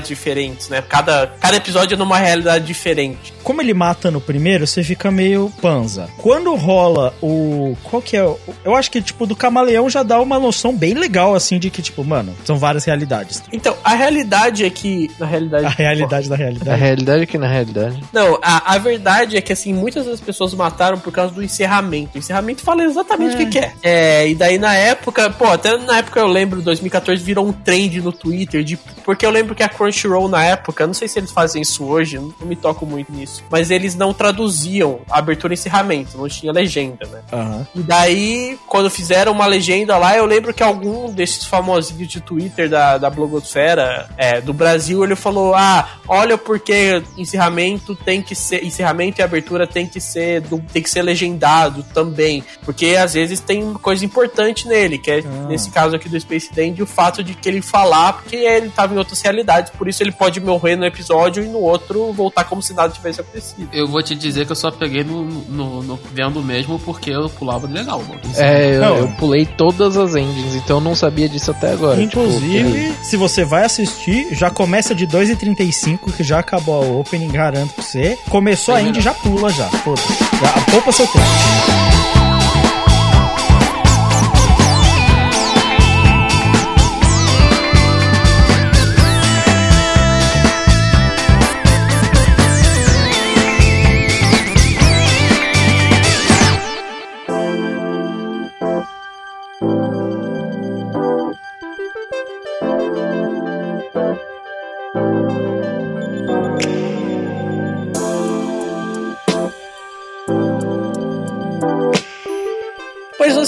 realidades diferentes, né? Cada, cada episódio é numa realidade diferente. Como ele mata no primeiro, você fica meio panza. Quando rola o. Qual que é? o- Eu acho que, tipo, do camaleão já dá uma noção bem legal, assim, de que, tipo, mano, são várias realidades. Então, a realidade é que. Na realidade. A realidade da A realidade. realidade é que na realidade. Não, a, a verdade é que, assim, muitas das pessoas mataram por causa do encerramento. O encerramento fala exatamente o que, que é. É, e daí na época, pô, até na época eu lembro, 2014 virou um trend no Twitter, de, porque eu lembro que a Crunchyroll na época, não sei se eles fazem isso hoje, não, me toco muito nisso, mas eles não traduziam abertura e encerramento, não tinha legenda, né? Aham. E daí, quando fizeram uma legenda lá, eu lembro que algum desses famosinhos de Twitter da, da blogosfera é, do Brasil, ele falou, ah, olha porque encerramento tem que ser, encerramento e abertura tem que ser, tem que ser legendado também, porque às vezes tem coisa importante nele, que é, nesse caso aqui do Space Dandy, o fato de que ele falar porque ele tava em outras realidades, por isso ele pode morrer no episódio e no outro voltar como se nada tivesse acontecido. Eu vou te dizer que eu só peguei no, no, no vendo mesmo porque eu pulava legal, mano. É, eu, Não. eu pulei todas as endings, então eu não sabia disso até agora. Inclusive, se você vai assistir, já começa de 2h35, que já acabou a opening, garanto pra você. Começou a indie, já pula já. Foda-se. Já poupa seu tempo.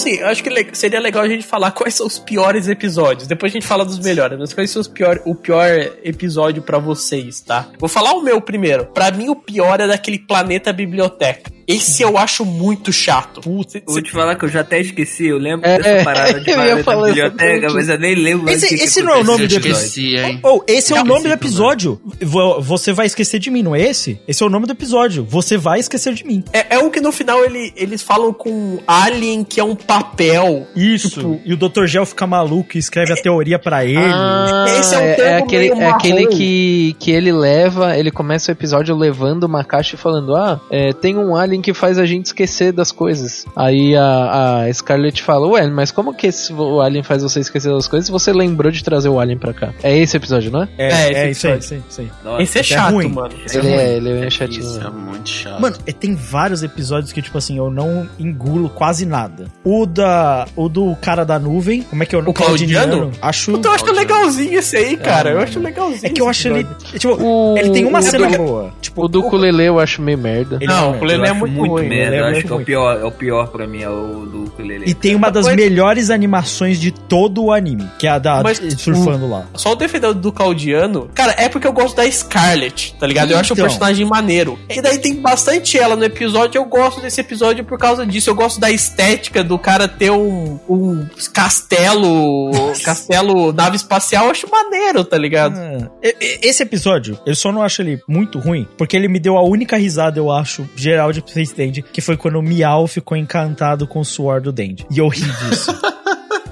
Assim, eu acho que seria legal a gente falar quais são os piores episódios. Depois a gente fala dos melhores, mas quais são os pior, o pior episódio pra vocês, tá? Vou falar o meu primeiro. Pra mim, o pior é daquele Planeta Biblioteca. Esse eu acho muito chato. Putz, Eu Vou te falar que eu já até esqueci, eu lembro É, dessa parada de eu falar biblioteca, mas eu nem lembro Esse, que que esse não é o nome do episódio. esqueci, hein? Oh, esse é o nome do episódio. Vo- Você vai esquecer de mim, não é esse? Esse é o nome do episódio. Você vai esquecer de mim. É, é o que no final ele, eles falam com Alien, que é um papel. Isso. Tipo- E o Dr. Gel fica maluco e escreve a teoria pra ele. Ah, Esse é um é, termo é aquele, meio é aquele que, que ele leva, ele começa o episódio levando uma caixa e falando: Ah, é, tem um alien Alien que faz a gente esquecer das coisas. Aí a, a Scarlett fala, ué, mas como que esse, o Alien faz você esquecer das coisas se você lembrou de trazer o Alien pra cá? É esse episódio, não é? É, É, é, esse isso aí, episódio. isso aí, isso aí. Nossa, Esse é Esse é chato, ruim. mano. Esse é Ele ruim. é, ele é chatinho. Isso é muito chato. Mano, e tem vários episódios que, tipo assim, eu não engulo quase nada. O da. O do cara da nuvem. Como é que é o nome? O Claudiano? Acho. Puta, eu acho legalzinho esse aí, cara. eu acho legalzinho. É que eu acho ele. Tipo, O- ele tem uma o cena do- boa. Tipo, O do ukulele eu acho meio merda. ele Não, é o eu é muito muito ruim, merda. é eu acho muito que é o pior, é o pior pra mim, é o do ukulele. E tem uma das Mas- melhores animações de todo o anime, que é a da Mas surfando lá. Só o defender do Claudiano, cara, é porque eu gosto da Scarlet, tá ligado? Eu acho o Então. personagem maneiro. E daí tem bastante ela no episódio, eu gosto desse episódio por causa disso. Eu gosto da estética do cara ter um, um castelo, castelo, nave espacial, eu acho maneiro, tá ligado? Ah, e- Esse episódio, eu só não acho ele muito ruim, porque ele me deu a única risada, eu acho, geral de Space Dandy, que foi quando o Miau ficou encantado com o suor do Dandy. E eu ri disso.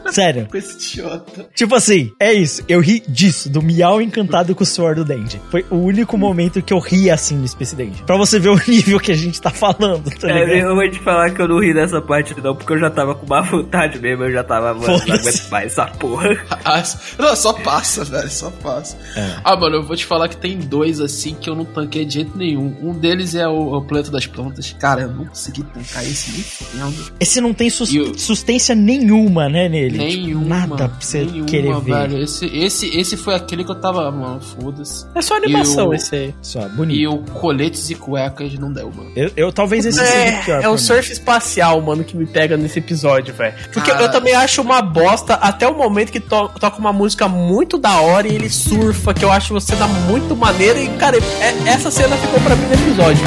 Sério. Coisa idiota. Tipo assim, é isso. Eu ri disso, do Miau encantado com o suor do Dandy. Foi o único momento que eu ri assim no Space Dandy. Pra você ver o nível que a gente tá falando, tá É, ligado? eu vou te falar que eu não ri dessa parte não, porque eu já tava com má vontade mesmo, eu já tava, mano, não aguento mais essa porra. Ah, não, só passa, velho, só passa. Ah, mano, eu vou te falar que tem dois assim que eu não tanquei de jeito nenhum. Um deles é o, o Planeta das Plantas. Cara, eu não consegui tancar esse nem fudendo. Esse não tem sus- E sustância nenhuma, né, nele. Tipo, Nenhuma. nada pra você nenhuma, querer ver. velho. Esse, esse, esse foi aquele que eu tava, mano, foda-se. É só animação o- esse aí. Só, bonito. E o coletes e cuecas não deu, mano. Eu, eu- talvez esse seja o É, pior. é o surf espacial, mano, que me pega nesse episódio, velho. Porque Cara. eu também acho uma bosta até o momento que to- toca uma música muito da hora e ele surfa, que eu acho uma cena muito maneira. E, cara, é- essa cena ficou pra mim no episódio.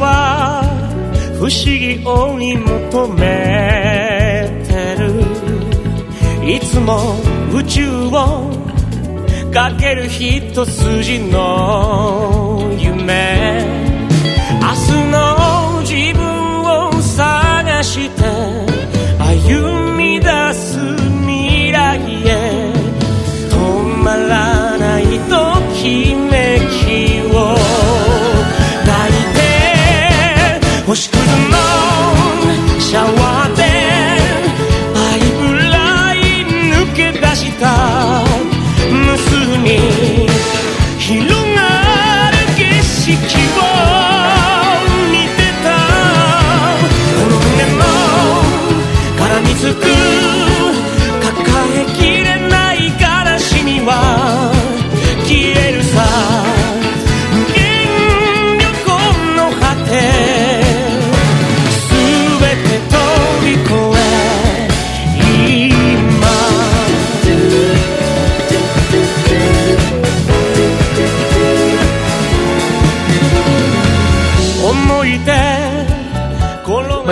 は不思議を追い求めてる。いつも宇宙をかける一筋の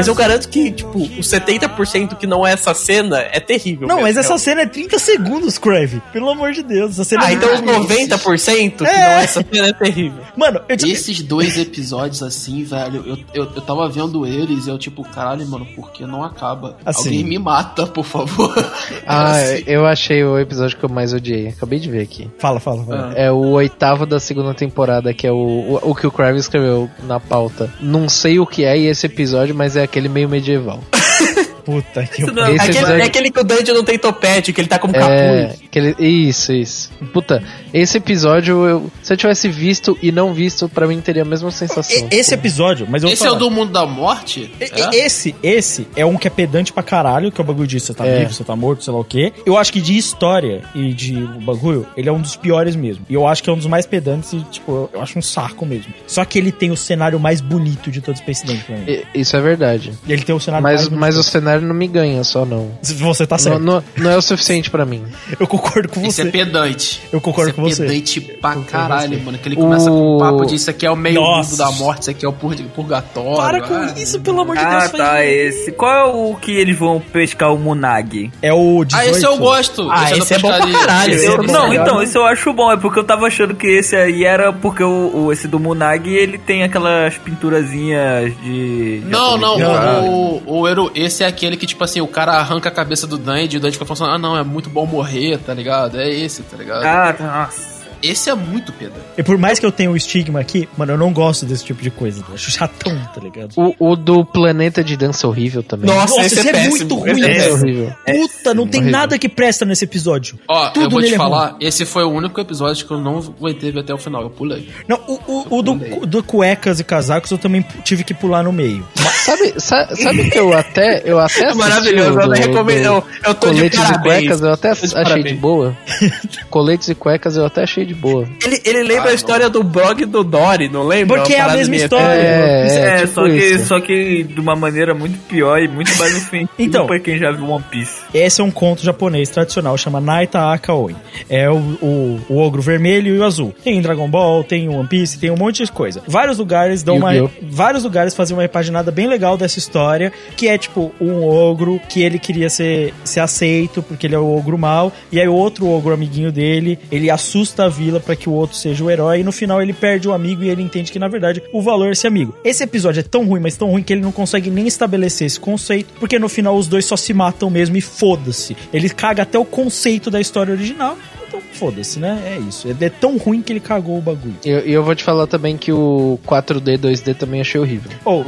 Mas eu garanto que, tipo, os 70% que não é essa cena é terrível. Não, mesmo, mas essa cena é 30 segundos, Crave. Pelo amor de Deus, essa cena Ah, é então os muito- 90% que É. não é essa cena é terrível. Mano, eu tipo, Esses dois episódios assim, velho, eu, eu, eu tava vendo eles e eu, tipo, caralho, mano, por que não acaba? Assim. Alguém me mata, por favor. Ah, Assim. eu achei o episódio que eu mais odiei. Acabei de ver aqui. Fala, fala, fala. É o oitavo da segunda temporada, que é o, o, o que o Crave escreveu na pauta. Não sei o que é esse episódio, mas é aquele meio medieval. Puta que não É aquele, episódio- é aquele que o Dungeon não tem topete, que ele tá como É, capuz. aquele, isso, isso. Puta, esse episódio, eu, se eu tivesse visto e não visto, pra mim teria a mesma sensação. E- Esse episódio, mas eu vou Esse é o falar. do mundo da morte? E- É? Esse, esse é um que é pedante pra caralho, que é o bagulho de você tá É. vivo, você tá morto, sei lá o quê. Eu acho que de história e de bagulho, ele é um dos piores mesmo. E eu acho que é um dos mais pedantes e, tipo, eu, acho um saco mesmo. Só que ele tem o cenário mais bonito de todo Space Dance pra mim. I- Isso é verdade. E ele tem o cenário Mas, mais bonito. mas o cenário Não me ganha só, não. Você tá Não, certo. não, não é o suficiente pra mim. Eu concordo com Isso você. é pedante. Eu concordo isso com é você. pedante pra caralho, mano. Que ele começa com O- um papo de isso aqui é o meio Nossa. mundo da morte, isso aqui é o pur- purgatório. Para com ah, isso, pelo amor de Ah, Deus. tá, foi- esse. Qual é o que eles vão pescar o Munag? É o 18. Ah, esse eu gosto. Ah, da esse é bom pra caralho, Esse esse é é bom. Não, legal, então, esse eu acho bom, é porque eu tava achando que esse aí era porque o, o- esse do Munag, ele tem aquelas pinturazinhas de... de Não, não, o, o, o esse é aquele que, tipo assim, o cara arranca a cabeça do Dandy e o Dandy fica falando, ah, não, é muito bom morrer, tá ligado? É esse, tá ligado? Ah, tá, nossa. Esse é muito pedante. E por mais que eu tenha um estigma aqui, mano, eu não gosto desse tipo de coisa. Eu acho chatão, tá ligado? O, o do Planeta de Dança horrível também. Nossa, Nossa, esse, esse é, é péssimo. muito Esse ruim, é é horrível. Puta, não tem horrível. nada que presta nesse episódio. Ó, Tudo eu vou te é falar, esse foi o único episódio que eu não aguentei até o final, eu pulei. Não, o, o, o do, do cuecas e casacos eu também tive que pular no meio. Sabe, sa- sabe que eu até, eu até assisti Maravilhoso, o eu do- recomendo. do Eu, eu tô de Coletes e parabéns. cuecas eu até de achei de boa. Coletes e cuecas eu até achei de boa. Ele, ele lembra a história do blog do Dory, não lembra? Porque Uma é a mesma história. É, É, tipo só, que, isso. só que de uma maneira muito pior e muito mais ofensiva Então. pra quem já viu One Piece. Esse é um conto japonês tradicional, chama Naita Akaoi. É o, o, o ogro vermelho e o azul. Tem Dragon Ball, tem One Piece, tem um monte de coisa. Vários lugares dão uma. Yu-Gi-Oh! Vários lugares fazem uma repaginada bem legal dessa história, que é tipo um ogro que ele queria ser, ser aceito, porque ele é o ogro mal, e aí o outro ogro amiguinho dele, ele assusta a vila pra que o outro seja o herói, e no final ele perde o amigo e ele entende que na verdade o valor é esse amigo. Esse episódio é tão ruim, mas tão ruim que ele não consegue nem estabelecer esse conceito, porque no final os dois só se matam mesmo e foda-se. Ele caga até o conceito da história original. Então, foda-se, né? É isso. É tão ruim que ele cagou o bagulho. E eu, eu vou te falar também que o 4D, 2D também achei horrível. Oh,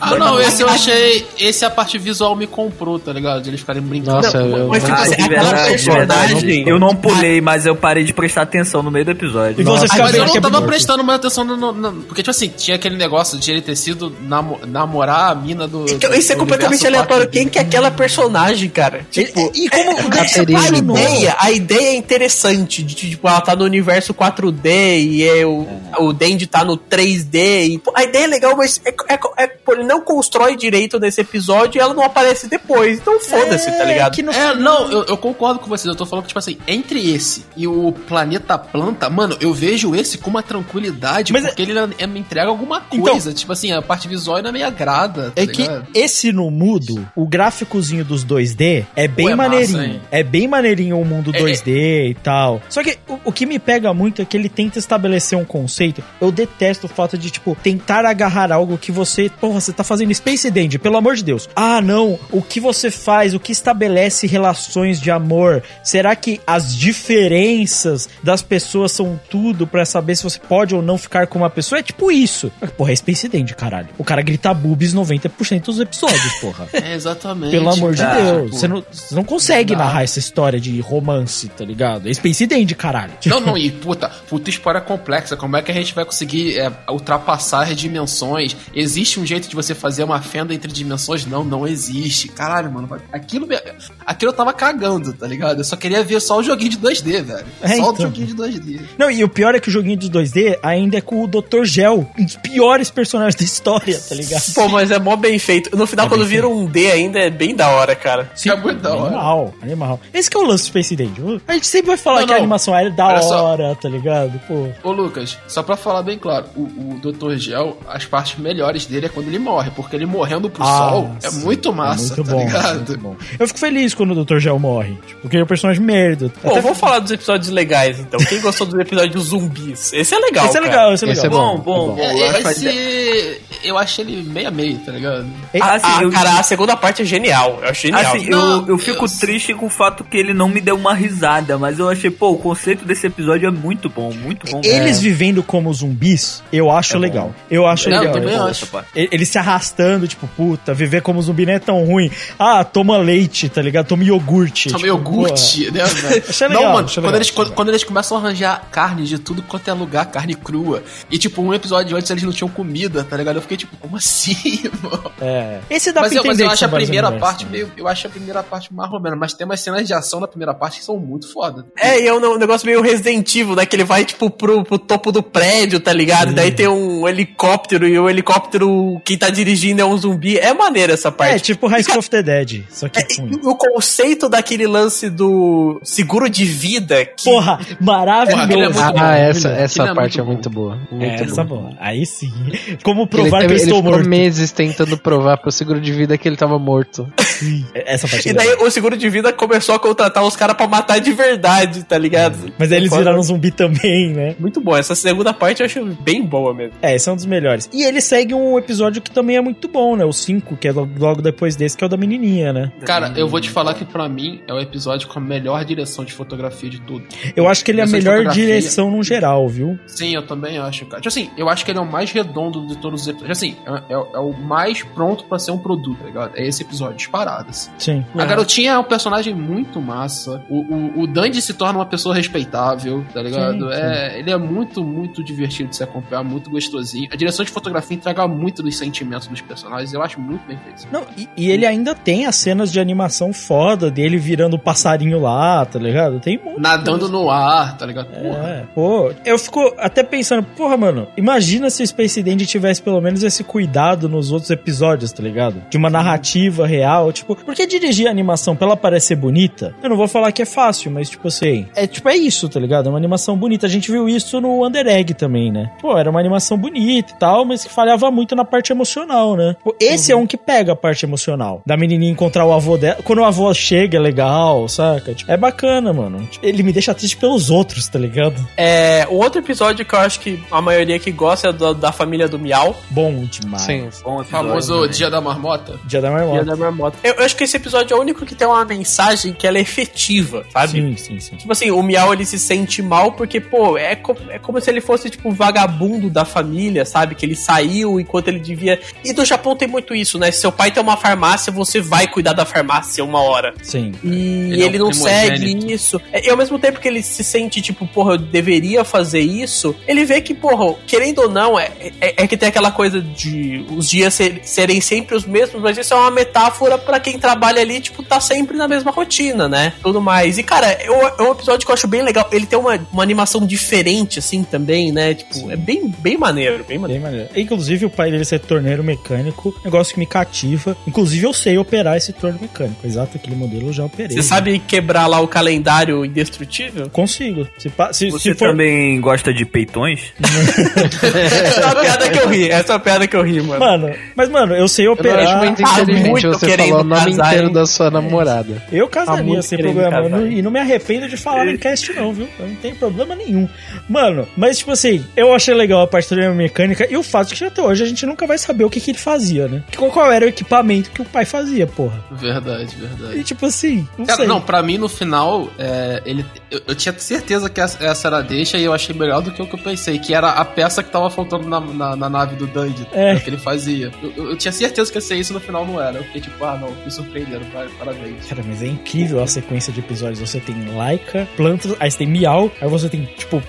Ah, não, esse eu achei. Esse a parte visual me comprou, tá ligado? De eles ficarem brincando. Nossa, eu, Mas, tipo Ah, assim, verdade. Eu não pulei, mas eu parei de prestar atenção no meio do episódio. E você fica Mas eu não é tava prestando mais atenção no, no- no- Porque, tipo assim, tinha aquele negócio de ele ter sido namo- namorar a mina do. Então, do- isso é completamente aleatório. 4D. Quem que é aquela personagem, cara? Tipo, E, e como o Caterine, a Sim, ideia, a ideia é interessante. De, tipo, ela tá no universo 4D e é o, é. o Dandy tá no 3D. E, a ideia é legal, mas é, é, é ele não constrói direito nesse episódio e ela não aparece depois. Então foda-se, tá é, ligado? Que no... É, não, eu, eu, concordo com vocês. Eu tô falando que, tipo assim, entre esse e o Planeta Planta, mano, eu vejo esse com uma tranquilidade, mas é- porque ele me entrega alguma então- coisa. Então, tipo assim, a parte visual ainda me agrada. Tá é ligado? que esse no mudo, o gráficozinho dos 2D é bem maneirinho. Massa, é bem maneirinho o mundo 2D e tal. Só que o, o, que me pega muito é que ele tenta estabelecer um conceito. Eu detesto o fato de, tipo, tentar agarrar algo que você. Porra, você tá fazendo Space Dandy, pelo amor de Deus. Ah, não. O que você faz, o que estabelece relações de amor? Será que as diferenças das pessoas são tudo para saber se você pode ou não ficar com uma pessoa? É tipo isso. Porra, é Space Dandy, caralho. O cara grita boobs 90% dos episódios, porra. É, exatamente. Pelo amor cara, de Deus. Tipo, você não, você não consegue não. narrar essa história de romance, tá ligado? É Space Dandy, caralho. Não, não, e puta, puta história complexa. Como é que a gente vai conseguir é, ultrapassar as dimensões? Existe um jeito de você fazer uma fenda entre dimensões? Não, não existe. Caralho, mano. Aquilo, me- aquilo eu tava cagando, tá ligado? Eu só queria ver só o joguinho de 2D, velho. É, só então. o joguinho de 2D. Não, e o pior é que o joguinho dos 2D ainda é com o Dr. Gel, um dos piores personagens da história, tá ligado? Pô, mas é mó bem feito. No final, É quando vira um D ainda, é bem da hora, cara. é muito da hora. Animal, animal. Esse que é o lance do Space Dandy. A gente sempre vai falar Não, que a não. animação aérea é da Olha só. hora, tá ligado? Pô. Ô Lucas, só pra falar bem claro, o, o Dr. Gel, as partes melhores dele é quando ele morre, porque ele morrendo pro sol é Ah, sim. muito massa, muito tá bom, ligado? muito bom. Eu fico feliz quando o Dr. Gel morre, tipo, porque ele é um personagem merda. Pô, Até- vamos falar dos episódios legais, então. Quem gostou dos episódios dos zumbis? Esse é legal, Esse é cara. legal, esse é legal. Esse é Bom, bom, bom. É, acho que esse, eu acho ele meio a meio, tá ligado? Ah, Assim, ah, eu- cara, a segunda parte é genial. Eu acho genial. Assim, Não, eu, eu fico eu- triste com o fato que ele não me deu uma risada, mas eu achei, pô, o conceito desse episódio é muito bom, muito bom. Eles É. vivendo como zumbis, eu acho É legal. Eu acho Não, legal. eu também Eu- acho. Eles se arrastando, tipo, puta, viver como zumbi não é tão ruim. Ah, toma leite, tá ligado? Toma iogurte. Toma tipo, iogurte, né? Achei legal, Não, mano, achei quando legal. eles, quando, quando eles começam a arranjar carne de tudo quanto é lugar, carne crua. E, tipo, um episódio antes eles não tinham comida, tá ligado? Eu fiquei tipo, como assim, mano? É. Esse dá Mas pra eu, mas entender eu acho a primeira parte né? meio. Eu acho a primeira parte mais ou menos. Mas tem umas cenas de ação na primeira parte que são muito foda, É, e é um, um negócio meio Resident Evil, né? Que ele vai, tipo, pro, pro topo do prédio, tá ligado? Daí tem um helicóptero e o helicóptero, quem tá dirigindo é um zumbi. É maneiro essa parte. É, tipo High School of the Dead, só que É, e o conceito daquele lance do seguro de vida. Que... Porra, maravilhoso. é Ah, essa, essa é parte muito é muito boa. Muito É, essa boa. Aí sim. Como Ele, provar que eu ele estou ficou morto. meses tentando provar pro seguro de vida que ele tava morto. Essa parte é E daí legal. o seguro de vida começou a contratar os caras pra matar de verdade, tá ligado? Mas aí eles viraram zumbi também, né? Muito bom. Essa segunda parte eu acho bem boa mesmo. É, esse é um dos melhores. E ele segue um episódio que também é muito bom, né? O 5, que é logo depois desse, que é o da menininha, né? Cara, eu vou te falar que pra mim é o episódio com a melhor direção de fotografia de tudo. Eu acho que ele é a melhor direção no geral, viu? Sim, eu também acho, cara. Tipo assim, eu acho que ele é o mais redondo de todos os episódios. Assim, é, é- é o mais pronto pra ser um produto, tá ligado? É esse episódio, disparadas. Sim. A garotinha é um personagem muito massa. O, o, o Dandy se torna uma pessoa respeitável, tá ligado? Sim, sim. É, ele é muito, muito divertido de se acompanhar, muito gostosinho. A direção de fotografia entrega muito dos sentimentos dos personagens. Eu acho muito bem feito. Não, e, e ele ainda tem as cenas de animação foda dele virando o passarinho lá, tá ligado? Tem muito. Nadando no ar, tá ligado? Porra. É, pô, eu fico até pensando, porra, mano, imagina se o Space Dandy tivesse pelo menos esse cuidado nos outros episódios, tá ligado? De uma narrativa real, tipo, porque dirigir a animação pra ela parecer bonita, eu não vou falar que é fácil, mas tipo assim, é tipo, é isso, tá ligado? É uma animação bonita. A gente viu isso no Under Egg também, né? Pô, era uma animação bonita e tal, mas que falhava muito na parte emocional, né? Pô, esse é um que pega a parte emocional. Da menininha encontrar o avô dela. Quando o avô chega é legal, saca? Tipo, é bacana, mano. Tipo, ele me deixa triste pelos outros, tá ligado? É, o outro episódio que eu acho que a maioria que gosta é do- da família do Miau. Bom demais. Sim. Bom O episódio famoso também. Dia da Marmota. Dia da Dia marmota. da Marmota. Eu, eu acho que esse episódio é o único que tem uma mensagem que ela é efetiva, sabe? Sim, sim, sim. Tipo assim, o Miau ele se sente mal porque, pô, é, co- é como se ele fosse, tipo, vagabundo da família, sabe? Que ele saiu enquanto ele devia. E no Japão tem muito isso, né? Se seu pai tem uma farmácia, você vai cuidar da farmácia uma hora. Sim. E Ele ele, é um não segue isso. É, E ao mesmo tempo que ele se sente, tipo, porra, eu deveria fazer isso, ele vê que, porra, querendo ou não, é, é, é que tem aquela coisa de os dias ser- serem sempre os mesmos, mas isso é uma metáfora pra quem trabalha ali, tipo, tá sempre na mesma rotina, né? Tudo mais. E, cara, é um, é um episódio que eu acho bem legal. Ele tem uma, uma animação diferente, assim, também, né? Tipo, é bem, bem maneiro, bem maneiro. Bem maneiro. Inclusive, o pai dele ser torneiro mecânico, negócio que me cativa. Inclusive, eu sei operar esse torno mecânico. Exato, aquele modelo eu já operei. Você sabe quebrar lá o calendário indestrutível? Consigo. Se, se, Você se for. também gosta de peitões? Essa é uma piada que eu ri, essa é uma piada que eu ri, mano. Mano, mas, mano, eu sei Eu operar. acho muito Ah, inteligente muito você falar o nome casar, inteiro hein? da sua namorada. Eu Tá casaria muito sem problema. Não- e não me arrependo de falar no cast, não, viu? Eu não tenho problema nenhum. Mano, mas tipo assim, eu achei legal a parte da mecânica e o fato que até hoje a gente nunca vai saber o que, que ele fazia, né? Qual, qual era o equipamento que o pai fazia, porra. Verdade, verdade. E tipo assim, não Cara, sei. não, pra mim no final, é, ele, eu, eu tinha certeza que essa, essa era a deixa e eu achei melhor do que o que eu pensei, que era a peça que tava faltando na, na, na nave do Dandy, É. que ele fazia. Eu, eu- eu tinha certeza que ia ser isso no final, não era. Eu fiquei tipo, ah, não, me surpreenderam, pa- parabéns. Cara, mas é incrível a sequência de episódios. Você tem Laika, Plantas, aí você tem Miau, aí você tem, tipo,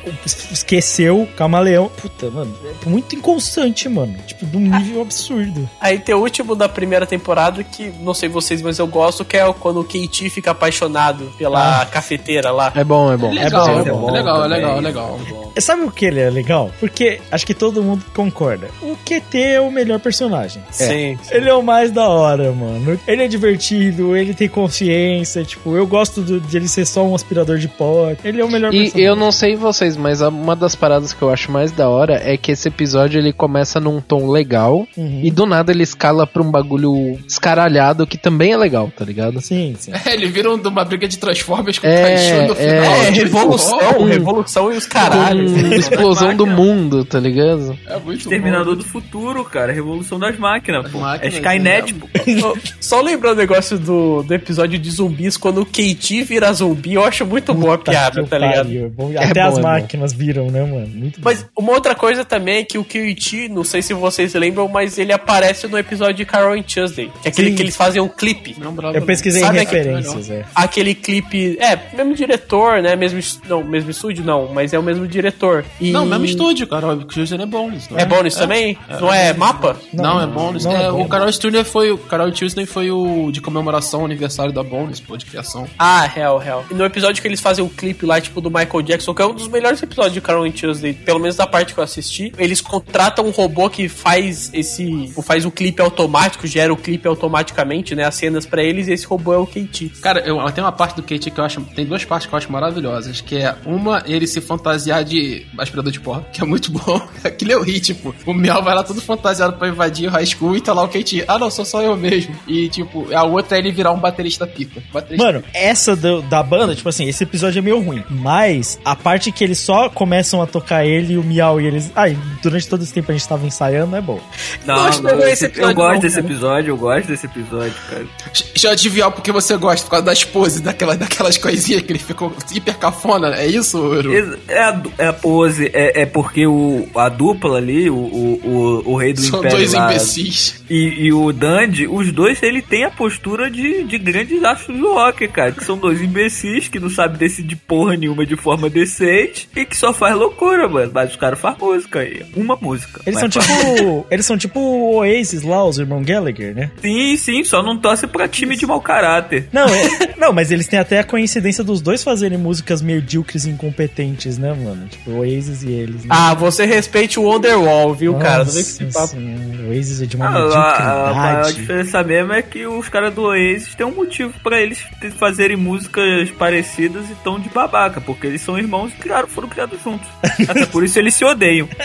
esqueceu, Camaleão. Puta, mano, é muito inconstante, mano. Tipo, de um nível absurdo. Aí tem o último da primeira temporada que, não sei vocês, mas eu gosto, que é quando o KT fica apaixonado pela cafeteira lá. É bom, é bom. É legal, bom, é, é bom legal, é legal, é legal. Sabe o que ele é legal? Porque acho que todo mundo concorda. O QT é o melhor personagem. Sim. Ele é o mais da hora, mano. Ele é divertido, ele tem consciência, tipo, eu gosto do- de ele ser só um aspirador de pó. Ele é o melhor E personagem. eu não sei vocês, mas uma das paradas que eu acho mais da hora é que esse episódio ele começa num tom legal Uhum. e do nada ele escala pra um bagulho escaralhado que também é legal, tá ligado? Sim, sim. É, ele vira um- uma briga de Transformers com É, paixão no é. final. É, tipo, revolução, revolução e os caralhos. Explosão do mundo, tá ligado? É muito Exterminador bom. do futuro, cara. Revolução das máquinas, Das pô. máquinas, é Skynet, né? pô. Só- lembrando o negócio do, do episódio de zumbis, quando o KT vira zumbi, eu acho muito boa a piada, tá ligado? pariu, é bom. É Até bom, as é bom. máquinas viram, né, mano? Muito Mas bom. uma outra coisa também é que o KT, não sei se vocês lembram, mas ele aparece no episódio de Carol and Tuesday, que é aquele Sim. que eles fazem um clipe. Não Eu pesquisei Sabe referências, é. Aquele clipe, é, mesmo diretor, né? Mesmo, es- não, mesmo estúdio não, mas é o mesmo diretor. E- Não, mesmo estúdio, cara. O Cruiser é bônus. não É bônus também? Não é mapa? Não, é bônus. não é É, bônus. o Carol Studio foi o Carol Tuesday foi o de comemoração ao aniversário da bônus, pô, de criação. Ah, real, real. E no episódio que eles fazem o clipe lá, tipo, do Michael Jackson, que é um dos melhores episódios de Carol Tuesday, pelo menos da parte que eu assisti. Eles contratam um robô que faz esse. faz o clipe automático, gera o clipe automaticamente, né? As cenas pra eles, e esse robô é o KT. Cara, eu, tem uma parte do Kate que eu acho. Tem duas partes que eu acho maravilhosas. Que é uma, ele se fantasiar de aspirador de pó, que é muito bom. Aquilo eu ri, tipo, o Miau vai lá todo fantasiado pra invadir o high school e tá lá o Kate. Ah, não, sou só eu mesmo. E, tipo, a outra é ele virar um baterista pica. Baterista Mano, essa do- da banda, tipo assim, esse episódio é meio ruim. Mas a parte que eles só começam a tocar ele e o Miau e eles. Ai, durante todo esse tempo a gente tava ensaiando, é bom. Não, Não, não, é esse- episódio eu gosto não, desse cara. episódio, eu gosto desse episódio, cara. Deixa eu adivinhar porque você gosta, por causa das poses, daquela, daquelas coisinhas que ele ficou hiper cafona. É isso, Uru? Ex- É a, é a pose, é, é porque o, a dupla ali, o, o, o, o rei do São império dois lá, imbecis. e, e o Dandy, os dois, ele tem a postura de, de grandes astros do rock, cara. Que são dois imbecis que não sabem decidir porra nenhuma de forma decente e que só faz loucura, mano. Mas os caras fazem música aí. Uma música. Eles são faz- tipo. eles são tipo o Oasis lá, os irmãos Gallagher, né? Sim, sim, só não torce pra time de mau caráter. Não, é- não, mas eles têm até a coincidência dos dois fazerem músicas medíocres e incompetentes, né, mano? Tipo, o Oasis e eles. Né? Ah, você respeite o Wonderwall, viu, cara? Não vem com esse papo. senhora, o Oasis é de uma Ah, a, a maior mediocridade. diferença mesmo é que os caras do Oasis têm um motivo pra eles fazerem músicas parecidas e tão de babaca, porque eles são irmãos e criaram, foram criados juntos. Até por isso eles se odeiam.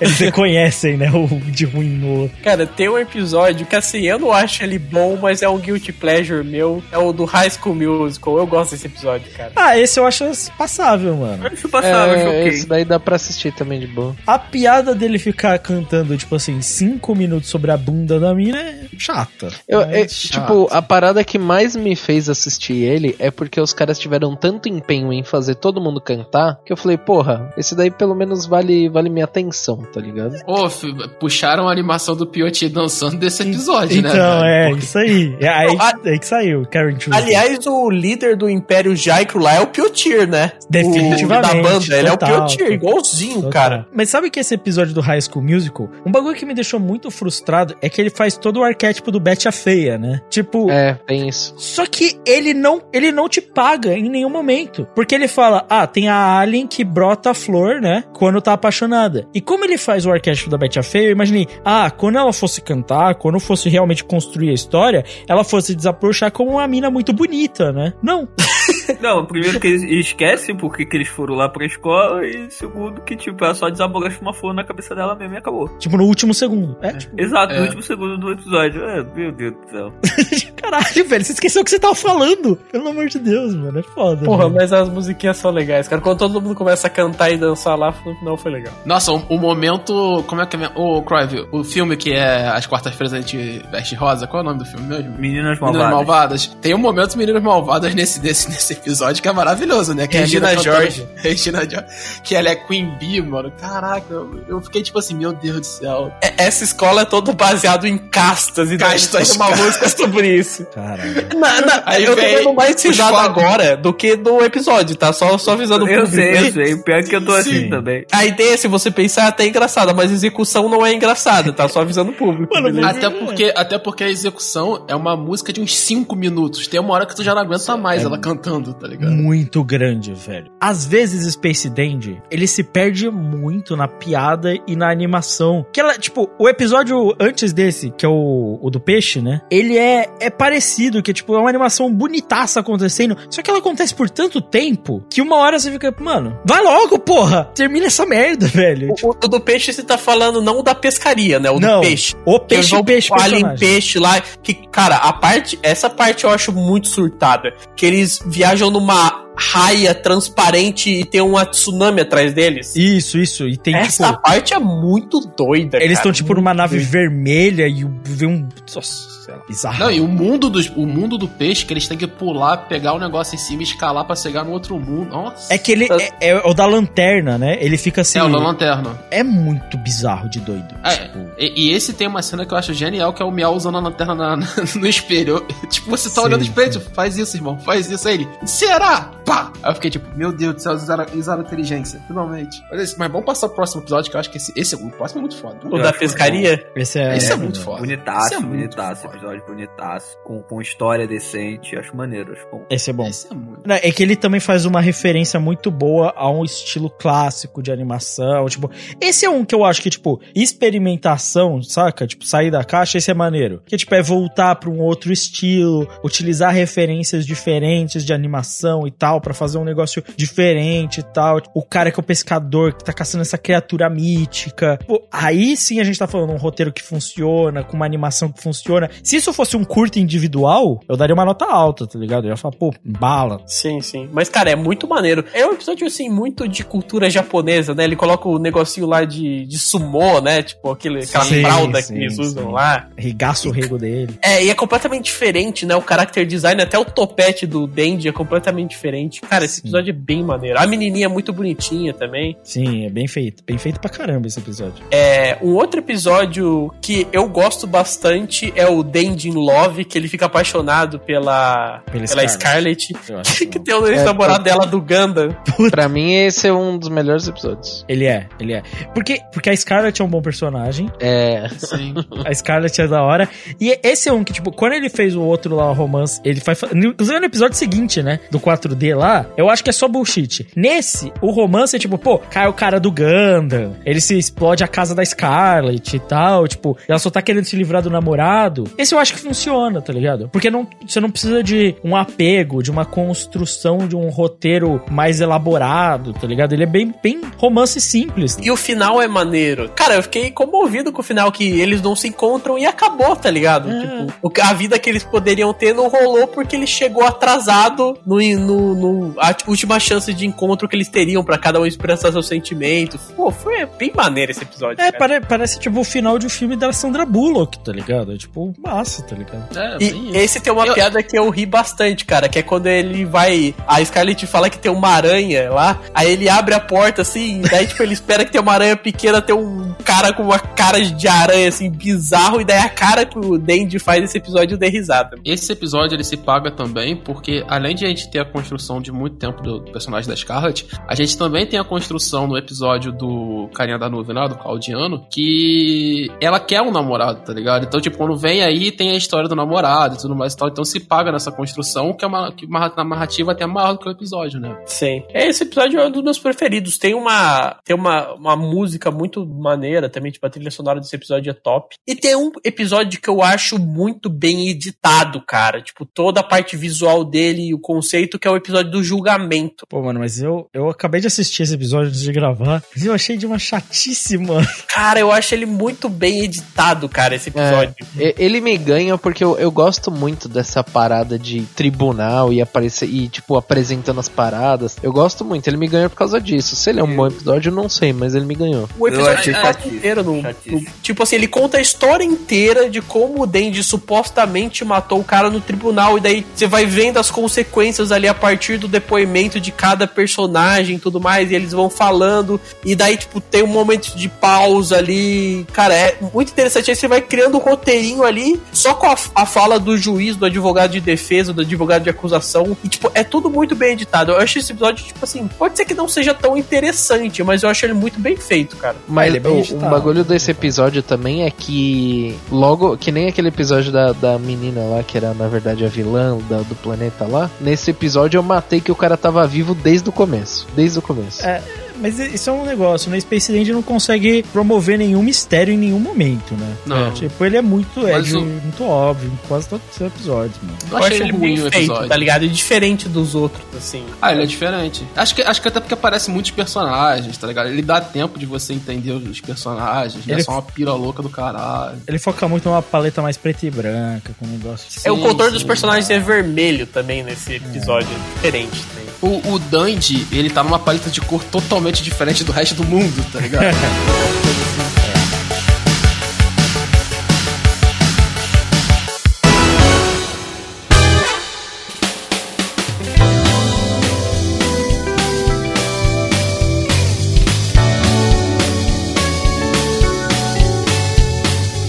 Eles reconhecem, né, o de ruim no outro. Cara, tem um episódio que assim, eu não acho ele bom, mas é um guilty pleasure meu. É o do High School Musical. Eu gosto desse episódio, cara. Ah, esse eu acho passável, mano. Acho passava, É, choquei. esse daí dá pra assistir também de boa. A piada dele ficar cantando, tipo assim, cinco minutos sobre a bunda da mina é chata. Eu, Mas é, chato. tipo, a parada que mais me fez assistir ele é porque os caras tiveram tanto empenho em fazer todo mundo cantar que eu falei, porra, esse daí pelo menos vale, vale minha atenção, tá ligado? Ô, fi- puxaram a animação do Pioti dançando desse episódio, né? Então, é, Porque- isso aí. É aí, aí que saiu, Karen Tuesday. Aliás, o líder do Império Jaicro lá é o Piotir, né? Definitivamente, O da banda, ele é o total, Piotir, total. igualzinho, Total. cara. Mas sabe que esse episódio do High School Musical, um bagulho que me deixou muito frustrado é que ele faz todo o arquétipo do Betty a Feia, né? Tipo, É, tem isso. Só que ele não, ele não te paga em nenhum momento. Porque ele fala, ah, tem a Alien que brota a flor, né? Quando tá apaixonada. E como ele faz o arquétipo da Betty a Feia, eu imaginei, ah, quando ela fosse cantar, quando fosse realmente construir a história, ela fosse desaprouxar como uma mina muito bonita, né? Não. Não, primeiro que eles esquecem porque que eles foram lá pra escola e segundo que, tipo, ela só desabrocha uma flor na cabeça dela mesmo e acabou. tipo, no último segundo. É, tipo, Exato, É. no último segundo do episódio. É, meu Deus do céu. caralho, velho, você esqueceu o que você tava falando. Pelo amor de Deus, mano, é foda. Porra, velho. mas as musiquinhas são legais, cara. Quando todo mundo começa a cantar e dançar lá, no final foi legal. Nossa, o, o momento. Como é que é? Ô, Crive, o filme que é As Quartas-feiras a gente veste rosa, qual é o nome do filme mesmo? Meninas Meninas malvadas. Malvadas. Tem um momento Meninas Malvadas nesse, nesse, nesse episódio que é maravilhoso, né? Que é a Regina cantando- George. Regina George. Que ela é Queen Bee, mano. Caraca, eu, eu fiquei tipo assim, meu Deus do céu. É- Essa escola é toda baseada em castas e Castas, tem uma música sobre isso. Caralho. Na- na- Aí eu tô vendo mais risada agora do que no episódio, tá? Só, só avisando o Eu público sei, eu sei. Pior que eu tô assim Sim. também. A ideia, se você pensar, é até engraçada, mas a execução não é engraçada, tá? Só avisando o público. Mano? Até porque, até porque a execução é uma música de uns 5 minutos. Tem uma hora que tu já não aguenta mais ela cantando, tá ligado? muito grande, velho. Às vezes Space Dandy, ele se perde muito na piada e na animação. Que ela, tipo, o episódio antes desse, que é o, o do peixe, né? Ele é, é parecido, que tipo, é uma animação bonitaça acontecendo, só que ela acontece por tanto tempo que uma hora você fica, mano, vai logo, porra! Termina essa merda, velho. O, o do peixe você tá falando não o da pescaria, né? O Não, do peixe. o peixe, vão peixe, alien personagem. peixe lá. Que, cara, a parte. Essa parte eu acho muito surtada. Que eles viajam numa raia transparente e tem uma tsunami atrás deles. Isso, isso. E tem, Essa tipo... parte é muito doida. Eles estão, tipo, numa nave doida. vermelha e o- vê um... Nossa, sei lá, bizarro. Não, e o mundo, dos, o mundo do peixe, que eles têm que pular, pegar o negócio em cima e escalar pra chegar no outro mundo. Nossa. É que ele é, é o da lanterna, né? Ele fica assim. É, o da lanterna. É muito bizarro de doido. É, Tipo, e, e esse tem uma cena que eu acho genial, que é o Miau usando a lanterna na- na- no espelho. Eu- tipo, você tá Sim, olhando o espelho, tipo, faz isso, irmão, faz isso. Aí ele, será? Pá! Aí eu fiquei tipo, meu Deus do céu, usaram, usaram inteligência, finalmente. Mas, mas vamos passar pro próximo episódio, que eu acho que esse, esse o próximo é muito foda. O da pescaria? Esse é, Esse é muito foda. Bonitaço, Esse é muito bonitaço, foda. episódio bonitaço. Com, com história decente, acho maneiro, acho bom. Esse é bom. Esse é muito. Não, É que ele também faz uma referência muito boa a um estilo clássico de animação. Tipo, esse é um que eu acho que, tipo, experimentação, saca? Tipo, sair da caixa, esse é maneiro. Que, tipo, é voltar pra um outro estilo, utilizar referências diferentes de animação e tal, pra fazer um negócio diferente e tal. O cara que é o pescador, que tá caçando essa criatura mítica. Pô, aí sim a gente tá falando um roteiro que funciona, com uma animação que funciona. Se isso fosse um curto individual, eu daria uma nota alta, tá ligado? Eu ia falar, pô, bala. Sim, sim. Mas, cara, é muito maneiro. É um episódio, assim, muito de cultura japonesa, né? Ele coloca o negocinho lá de, de sumô, né? Tipo, aquele, aquela Sim, fralda sim, que eles usam sim. lá. Regaça o rego dele. É, e é completamente diferente, né? O character design, até o topete do Dendy é completamente diferente. Cara, esse Sim. episódio é bem maneiro. A menininha é muito bonitinha também. Sim, é bem feito. Bem feito pra caramba esse episódio. É, um outro episódio que eu gosto bastante é o Dendy in Love, que ele fica apaixonado pela, Pela pela, Scarlett. Acho que tem o ex-namorado dela do Gundam. Pra mim, esse é um dos melhores episódios. Ele é, ele é. Porque, porque a Scarlett é um bom personagem. É. Sim. A Scarlett é da hora. E esse é um que, tipo, quando ele fez o outro lá, o romance, ele faz. Inclusive no episódio seguinte, né? Do 4D lá, eu acho que é só bullshit. Nesse, o romance é tipo, pô, cai o cara do Gundam, ele se explode a casa da Scarlett e tal. Tipo, ela só tá querendo se livrar do namorado. Esse eu acho que funciona, tá ligado? Porque não, você não precisa de um apego, de uma construção de um roteiro mais elaborado, tá ligado? Ele é bem, bem romance simples. E o final é maneiro. Cara, eu fiquei comovido com o final que eles não se encontram e acabou, tá ligado? Tipo, o que- a vida que eles poderiam ter não rolou porque ele chegou atrasado no, no, no- a última chance de encontro que eles teriam pra cada um expressar seus sentimentos. Pô, foi bem maneiro esse episódio. É, pare- parece tipo o final de um filme da Sandra Bullock, tá ligado? É tipo, massa, tá ligado? É, E esse tem uma Eu- piada que eu ri bastante, cara, que é quando ele vai. A Scarlett fala que tem uma aranha lá, aí ele abre a porta assim, e daí, tipo, ele espera que tem uma aranha pequena, tem um cara com uma cara de aranha, assim, bizarro, e daí a cara que o Dandy faz nesse episódio dê risada. Esse episódio ele se paga também porque, além de a gente ter a construção de muito tempo do personagem da Scarlet, a gente também tem a construção no episódio do Carinha da Nuvem lá, do Claudiano, que ela quer um namorado, tá ligado? Então, tipo, quando vem aí, tem a história do namorado e tudo mais e tal. Então se paga nessa construção, que é uma, que uma na narrativa até maior do que o episódio, né? Sim. Esse episódio é um dos meus preferidos. Tem uma, tem uma, uma música muito maneira também, tipo, a trilha sonora desse episódio é top. E tem um episódio que eu acho muito bem editado, cara. Tipo, toda a parte visual dele e o conceito, que é o episódio do julgamento. Pô, mano, mas eu, eu acabei de assistir esse episódio antes de gravar, mas eu achei de uma chatice, mano. Cara, eu acho ele muito bem editado, cara, esse episódio. E- Ele me ganha porque eu, eu gosto muito dessa parada de tribunal e aparecer e, tipo, apresentando as paradas. Eu gosto muito, ele me ganha por causa disso. Se ele é um bom episódio, eu não sei, mas ele me ganhou. O Eu episódio achei é inteiro no, no- Tipo assim, ele conta a história inteira de como o Dandy supostamente matou o cara no tribunal. E daí você vai vendo as consequências ali a partir do depoimento de cada personagem e tudo mais. E eles vão falando. E daí, tipo, tem um momento de pausa ali. Cara, é muito interessante. Aí você vai criando um roteirinho ali, só com a, a fala do juiz, do advogado de defesa, do advogado de acusação. E, tipo, é tudo muito bem editado. Eu acho esse episódio, tipo assim, pode ser que não seja tão interessante, mas eu acho ele muito bem feito, cara. Mas ele é bem o, editado. um bagulho desse episódio também é que logo, que nem aquele episódio da, da menina lá, que era na verdade a vilã da- do planeta lá, nesse episódio eu matei que o cara tava vivo desde o começo. Desde o começo. É, mas isso é um negócio, né? Space Dandy não consegue promover nenhum mistério em nenhum momento, né? Não. É, tipo, ele é muito, é de- o- muito óbvio em quase todos os episódios, mano. Eu achei ele ruim bem o feito, episódio. tá ligado? E diferente dos outros, assim. Ah, ele é diferente. Acho que, acho que até porque aparecem muitos personagens, tá ligado? Ele dá tempo de você entender os personagens, não é Ele- só uma pira louca do caralho. Ele foca muito numa paleta mais preta e branca, com um negócio. é, o Sim, contorno sim. dos personagens é vermelho também nesse episódio. É diferente também. O, o Dandy, ele tá numa paleta de cor totalmente diferente do resto do mundo, tá ligado?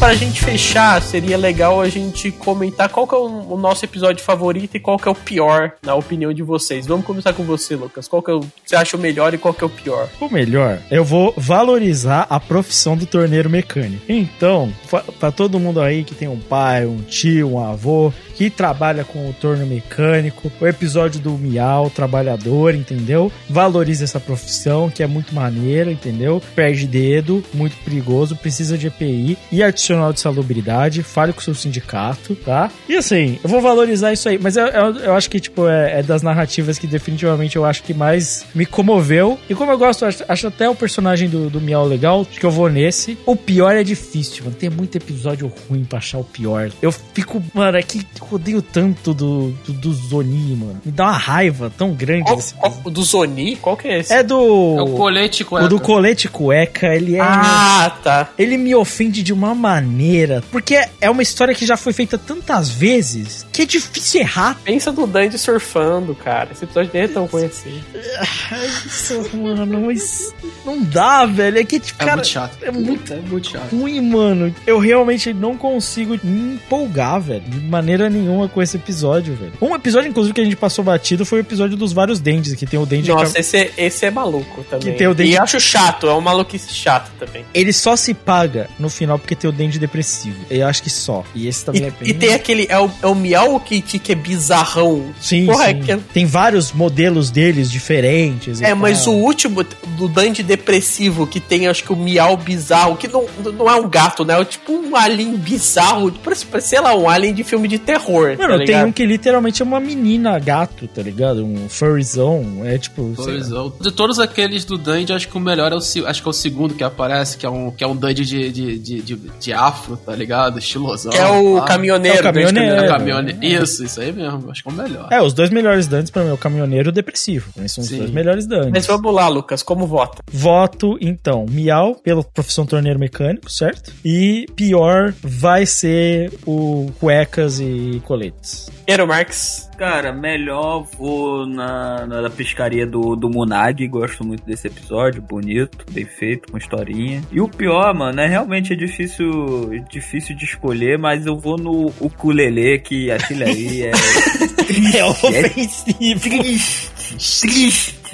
pra gente fechar, seria legal a gente comentar qual que é o, nosso episódio favorito e qual que é o pior, na opinião de vocês. Vamos começar com você, Lucas. Qual que é o, você acha o melhor e qual que é o pior? O melhor, eu vou valorizar a profissão do torneiro mecânico. Então, pra todo mundo aí que tem um pai, um tio, um avô, que trabalha com o torno mecânico, o episódio do Miau, trabalhador, entendeu? Valorize essa profissão, que é muito maneira, entendeu? Perde dedo, muito perigoso, precisa de EPI e adicional de salubridade, fale com o seu sindicato, tá? E assim, eu vou valorizar isso aí, mas eu, eu, eu acho que, tipo, é, é das narrativas que definitivamente eu acho que mais me comoveu. E como eu gosto, acho, acho até o personagem do, do Miau legal, acho que eu vou nesse. O pior é difícil, mano. Tem muito episódio ruim pra achar o pior. Eu fico, mano, é que eu odeio tanto do, do, do Zoni, mano. Me dá uma raiva tão grande Qual, desse qual- o do Zoni? Qual que é esse? É do. É o colete com O do colete cueca, ele é. Ah, tá. Ele me ofende de uma maneira. Porque é uma história que já foi feita tantas vezes que é difícil errar. Pensa no Dandy surfando, cara. Esse episódio nem é tão conhecido. Isso, mano, mas não dá, velho. É que, tipo, É cara, muito chato. É muito É muito chato. ruim, mano. Eu realmente não consigo me empolgar, velho. De maneira nenhuma com esse episódio, velho. Um episódio, inclusive, que a gente passou batido foi o episódio dos vários Dendes, que tem o Dende Nossa, esse é, esse é maluco também. Que tem o dente- E acho chato, é um maluquice chato também. Ele só se paga no final porque tem o Dende depressivo. Eu acho que só. E esse também E, é bem. e tem aquele. É o, é o Miau Kitty que é bizarrão. Sim, Porra, sim. é que- Tem vários modelos deles diferentes. e É, mas o último do Dandy depressivo que tem, acho que o Miau bizarro, que não, não é um gato, né? É tipo um alien bizarro. Parece, parece, sei lá, um alien de filme de terror. Mano, tá tem um que literalmente é uma menina gato, tá ligado? Um furryzão. É tipo. é. De todos aqueles do Dandy, acho que o melhor é o acho que é o segundo que aparece, que é um, que é um Dandy de, de, de, de, de afro, tá ligado? Estilosão. Que é o Ah, caminhoneiro. É o caminhoneiro. Dandy é o Isso, isso aí mesmo. Acho que é o melhor. É, os dois melhores dantes pra mim é o caminhoneiro e o depressivo. Esses são os Sim. dois melhores dantes. Mas vamos lá, Lucas, como vota? Voto, então, Miau, pela profissão torneiro mecânico, certo? E pior vai ser o cuecas e coletes. Eero Marx. Cara, melhor vou na, na, pescaria do, do Munag. Gosto muito desse episódio. Bonito, bem feito, com historinha. E o pior, mano, é realmente é difícil, difícil de escolher, mas eu vou no ukulele, que aquele aí é. É ofensivo. triste, triste.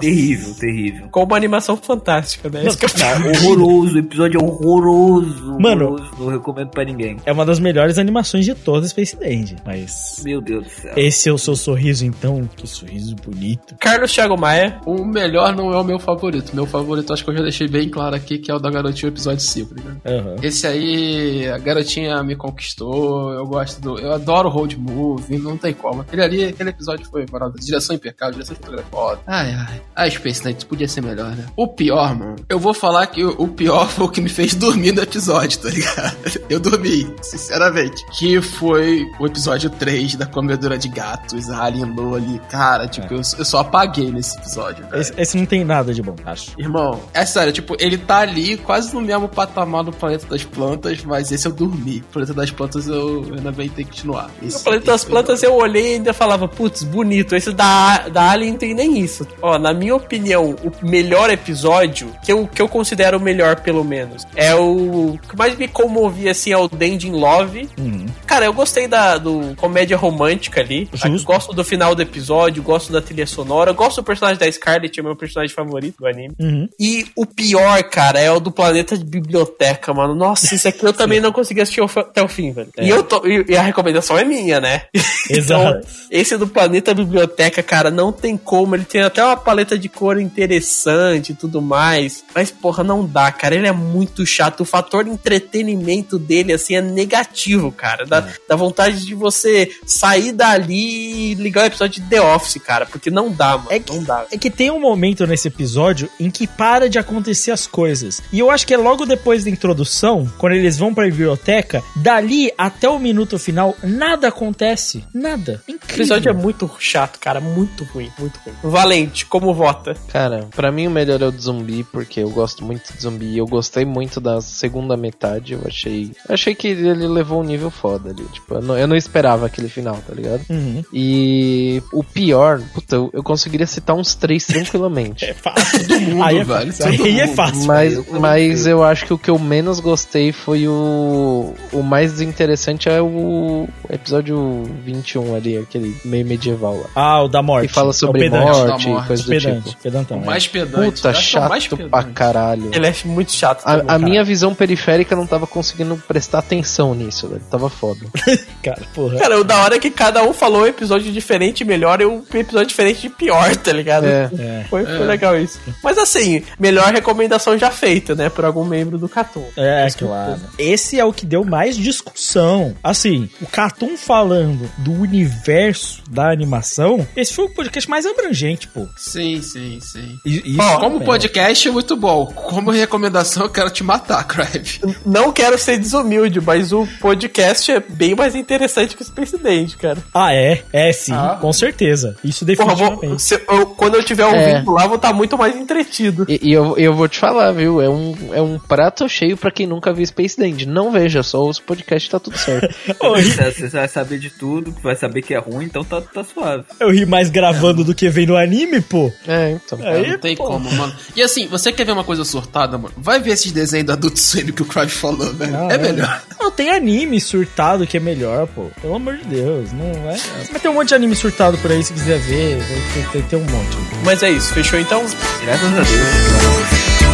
Terrível, terrível. Com uma animação fantástica, né? Eu- Cara, horroroso, o episódio é horroroso. Mano. horroroso, não recomendo pra ninguém. É uma das melhores animações de toda Space Dandy. Mas. Meu Deus do céu. Esse é o seu sorriso, então? Que sorriso bonito. Carlos Thiago Maia. O melhor não é o meu favorito. Meu favorito, acho que eu já deixei bem claro aqui, que é o da garotinha episódio 5, tá ligado? Aham. Esse aí, a garotinha me conquistou, eu gosto do. Eu adoro road movie, não tem como. Aquele ali, aquele episódio foi maravilhoso. Direção impecável, direção de fotografia foda. Ai, ai. A Space Knight podia ser melhor, né? O pior, mano. Eu vou falar que o, o pior foi o que me fez dormir no episódio, tá ligado? Eu dormi, sinceramente. Que foi o episódio 3 da comedora de gatos, a Alien Low ali. Cara, tipo, eu, eu só apaguei nesse episódio, velho. Esse, esse não tem nada de bom, acho. Irmão, é sério, tipo, ele tá ali quase no mesmo patamar do Planeta das Plantas, mas esse eu dormi. O Planeta das Plantas eu, eu ainda bem ter que continuar. Esse, No Planeta das Plantas eu olhei e ainda falava, putz, bonito. Esse da, da Alien não tem nem isso. Ó, na minha opinião, o melhor episódio, que eu, que eu considero o melhor pelo menos, é o que mais me comovia assim é o Dandy in Love. Uhum. Cara, eu gostei da do comédia romântica ali. Justo. Gosto do final do episódio, gosto da trilha sonora, gosto do personagem da Scarlet, é o meu personagem favorito do anime. Uhum. E o pior, cara, é o do Planeta de Biblioteca, mano. Nossa, isso aqui eu também não consegui assistir até o fim, velho. E, eu tô, e, e a recomendação é minha, né? Exato. esse do Planeta Biblioteca, cara, não tem como. Ele tem até uma paleta de cor interessante e tudo mais. Mas, porra, não dá, cara. Ele é muito chato. O fator de entretenimento dele, assim, é negativo, cara. Dá, dá vontade de você sair dali e ligar o episódio de The Office, cara. Porque não dá, mano. É que, não dá. é que tem um momento nesse episódio em que para de acontecer as coisas. E eu acho que é logo depois da introdução, quando eles vão pra biblioteca, dali até o minuto final, nada acontece. Nada. O episódio é muito chato, cara. Muito ruim, muito ruim. Valente, como vota? Cara, pra mim o melhor é o de zumbi, porque eu gosto muito de zumbi. Eu gostei muito da segunda metade. Eu achei. Achei que ele levou um nível foda ali. Tipo, eu não, eu não esperava aquele final, tá ligado? Uhum. E o pior, puta, eu, eu conseguiria citar uns três tranquilamente. É fácil. Todo mundo, Aí é velho. fácil. todo Aí é fácil. Mas, mas eu acho que o que eu menos gostei foi o. O mais desinteressante é o episódio 21 ali, aquele meio medieval lá. Ah, o da morte. Que fala É o sobre pedante. Morte morte. coisa do Pedante, tipo. pedantão. O é. mais pedante. Puta, é o mais chato pedante. pra caralho. Ele é muito chato. A, também, a cara. minha visão periférica não tava conseguindo prestar atenção nisso, velho. Tava foda. Cara, porra. Cara, o da hora é que cada um falou um episódio diferente melhor e um episódio diferente de pior, tá ligado? É. É. Foi, foi legal isso. Mas assim, melhor recomendação já feita, né? Por algum membro do Catum. É, claro. Esse é o que deu mais discussão. Assim, o Catum falando do universo da animação, esse foi o podcast mais abrangente, pô. Sim, sim, sim. E- é como podcast é muito bom. Como recomendação, eu quero te matar, Crave. Não quero ser desumilde, mas o podcast é bem mais interessante que o Space Dente, cara. Ah, é? É sim, Ah. com certeza. Isso Porra, vou- definitivamente. se eu- quando eu tiver É. ouvindo lá, vou estar muito mais entretido. E, e eu, eu vou te falar, viu? É um, é um prato cheio pra quem nunca viu Space Dandy. Não veja, só os podcasts tá tudo certo. Você, você vai saber de tudo, vai saber que é ruim, então tá, tá suave. eu ri mais gravando do que vendo anime, pô. é, então. Aí, não tem pô. como, mano. E assim, você quer ver uma coisa surtada, mano? Vai ver esses desenhos do Adult Swim que o Crave falou, velho. Ah, é melhor. Não, tem anime surtado que é melhor, pô. Pelo amor de Deus, não é? Mas tem um monte de anime surtado por aí, se quiser ver, tem, tem, tem um monte. Mas é isso, fechou então? Graças a Deus.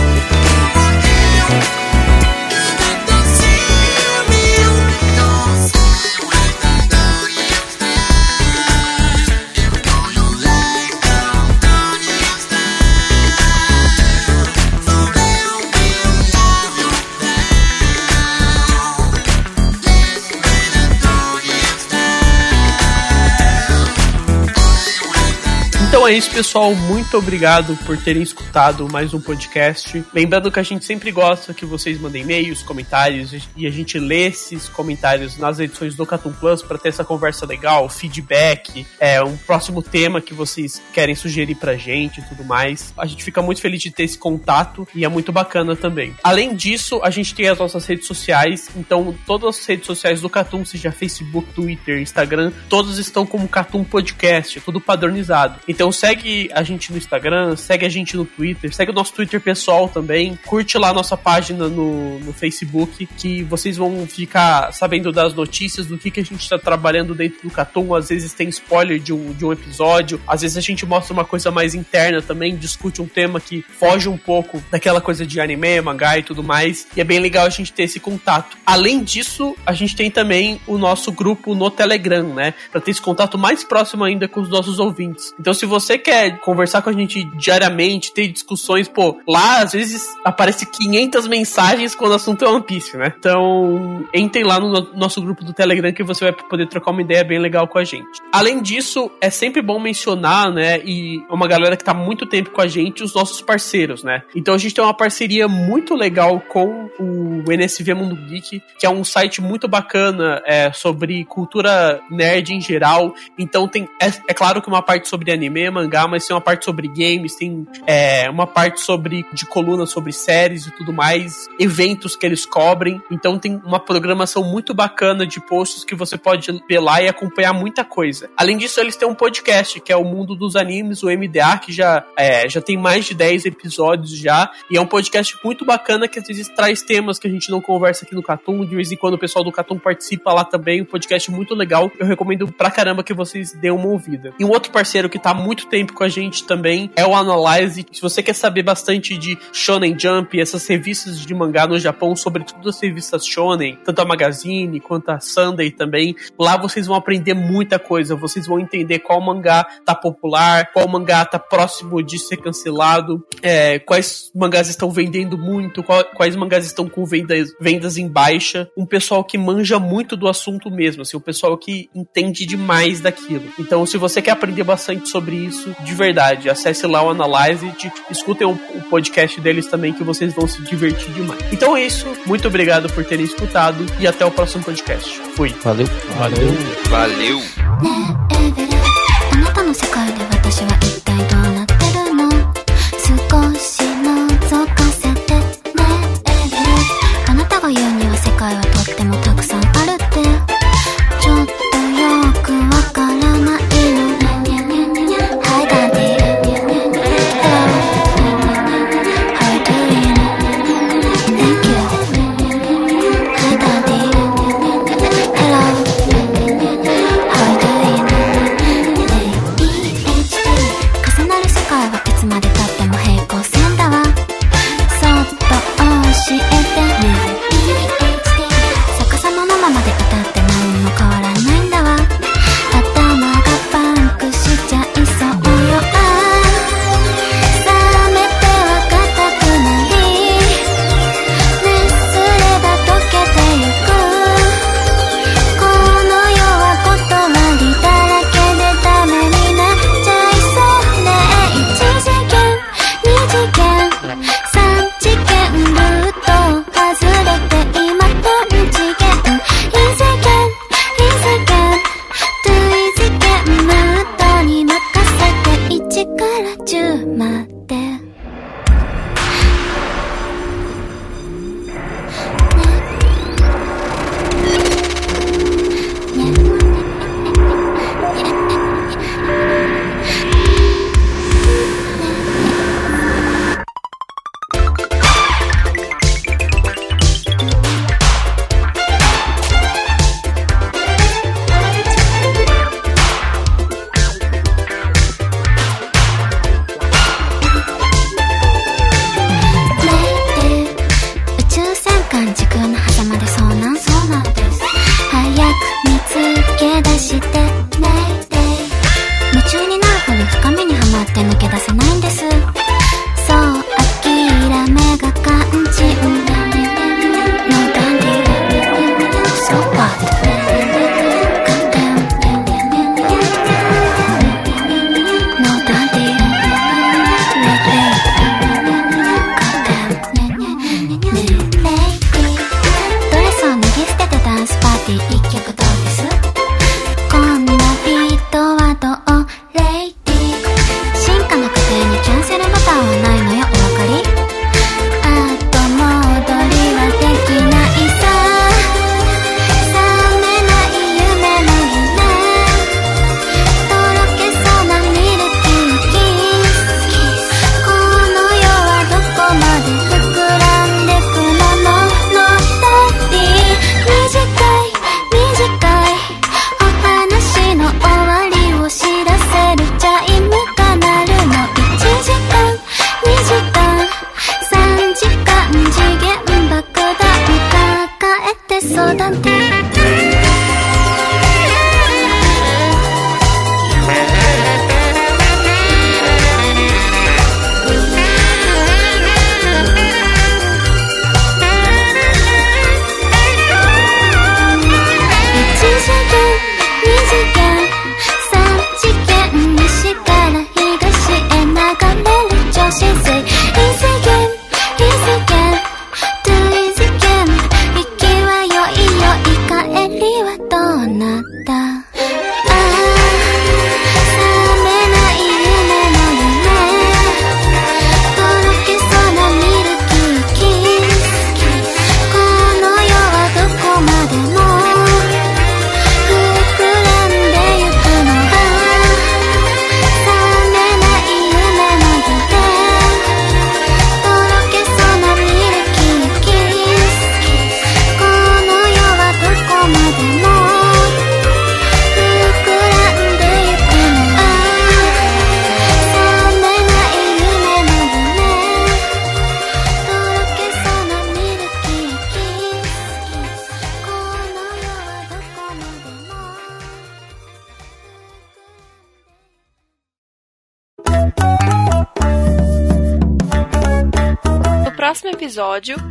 Então é isso, pessoal. Muito obrigado por terem escutado mais um podcast. Lembrando que a gente sempre gosta que vocês mandem e-mails, comentários e a gente lê esses comentários nas edições do Catum Plus para ter essa conversa legal, feedback, é um próximo tema que vocês querem sugerir pra gente e tudo mais. A gente fica muito feliz de ter esse contato e é muito bacana também. Além disso, a gente tem as nossas redes sociais, então todas as redes sociais do Catum, seja Facebook, Twitter, Instagram, todos estão como Catum Podcast, tudo padronizado. Então segue a gente no Instagram, segue a gente no Twitter, segue o nosso Twitter pessoal também, curte lá a nossa página no, no Facebook, que vocês vão ficar sabendo das notícias, do que, que a gente está trabalhando dentro do Catum. Às vezes tem spoiler de um, de um episódio, às vezes a gente mostra uma coisa mais interna também, discute um tema que foge um pouco daquela coisa de anime, mangá e tudo mais. E é bem legal a gente ter esse contato. Além disso, a gente tem também o nosso grupo no Telegram, né? Pra ter esse contato mais próximo ainda com os nossos ouvintes. Então, se você quer conversar com a gente diariamente, ter discussões, pô, lá às vezes aparece 500 mensagens quando o assunto é One Piece, né? Então, entrem lá no no nosso grupo do Telegram que você vai poder trocar uma ideia bem legal com a gente. Além disso, é sempre bom mencionar, né, e é uma galera que tá muito tempo com a gente, os nossos parceiros, né? Então a gente tem uma parceria muito legal com o NSV Mundo Geek, que é um site muito bacana é, sobre cultura nerd em geral. Então tem, é, é claro que uma parte sobre anime, mangá, mas tem uma parte sobre games, tem é, uma parte sobre de coluna sobre séries e tudo mais, eventos que eles cobrem. Então tem uma programação muito bacana de posts que você pode ver lá e acompanhar muita coisa. Além disso, eles têm um podcast que é o Mundo dos Animes, o MDA, que já, é, já tem mais de 10 episódios já. E é um podcast muito bacana que às vezes traz temas que a gente não conversa aqui no Catum. De vez em quando o pessoal do Catum participa lá também. Um podcast muito legal. Eu recomendo pra caramba que vocês dêem uma ouvida. E um outro parceiro que tá há muito tempo com a gente também é o Analyze. Se você quer saber bastante de Shonen Jump, essas revistas de mangá no Japão, sobretudo as revistas Shonen, tanto a Magazine quanto a Sunday também, lá vocês vão aprender muita coisa. Vocês vão entender qual mangá tá popular, qual mangá tá próximo de ser cancelado, é, quais mangás estão vendendo muito, qual- quais mangás estão com vendas, vendas em baixa. Um pessoal que manja muito do assunto mesmo, assim, um pessoal que entende demais daquilo. Então, se você quer aprender bastante sobre isso, de verdade, acesse lá o Analyze, e escutem o, o podcast deles também, que vocês vão se divertir demais. Então é isso, muito obrigado por terem escutado e até o próximo podcast. Fui. Valeu. Valeu. Valeu!「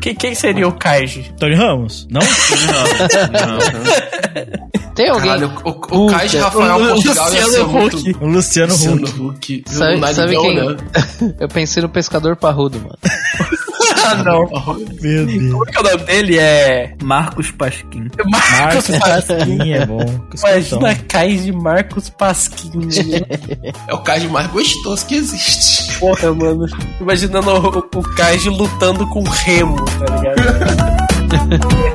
Que, quem seria o Kaiji? Tony Ramos? Não? não. Tem alguém? Caralho, o, o, o Kaiji Rafael o, Portugal Luciano Huck. O Luciano, Luciano Huck. Sabe, sabe quem? Né? Eu pensei no Pescador Parrudo, mano. Ah, não. Meu Deus. Como que é o nome dele? É Marcos Pasquim. Marcos, Marcos Pasquim é bom. Imagina Cais de Marcos Pasquim. Né? É o Cais mais gostoso que existe. Porra, mano. Imaginando o, o Kaiji lutando com o remo, tá ligado?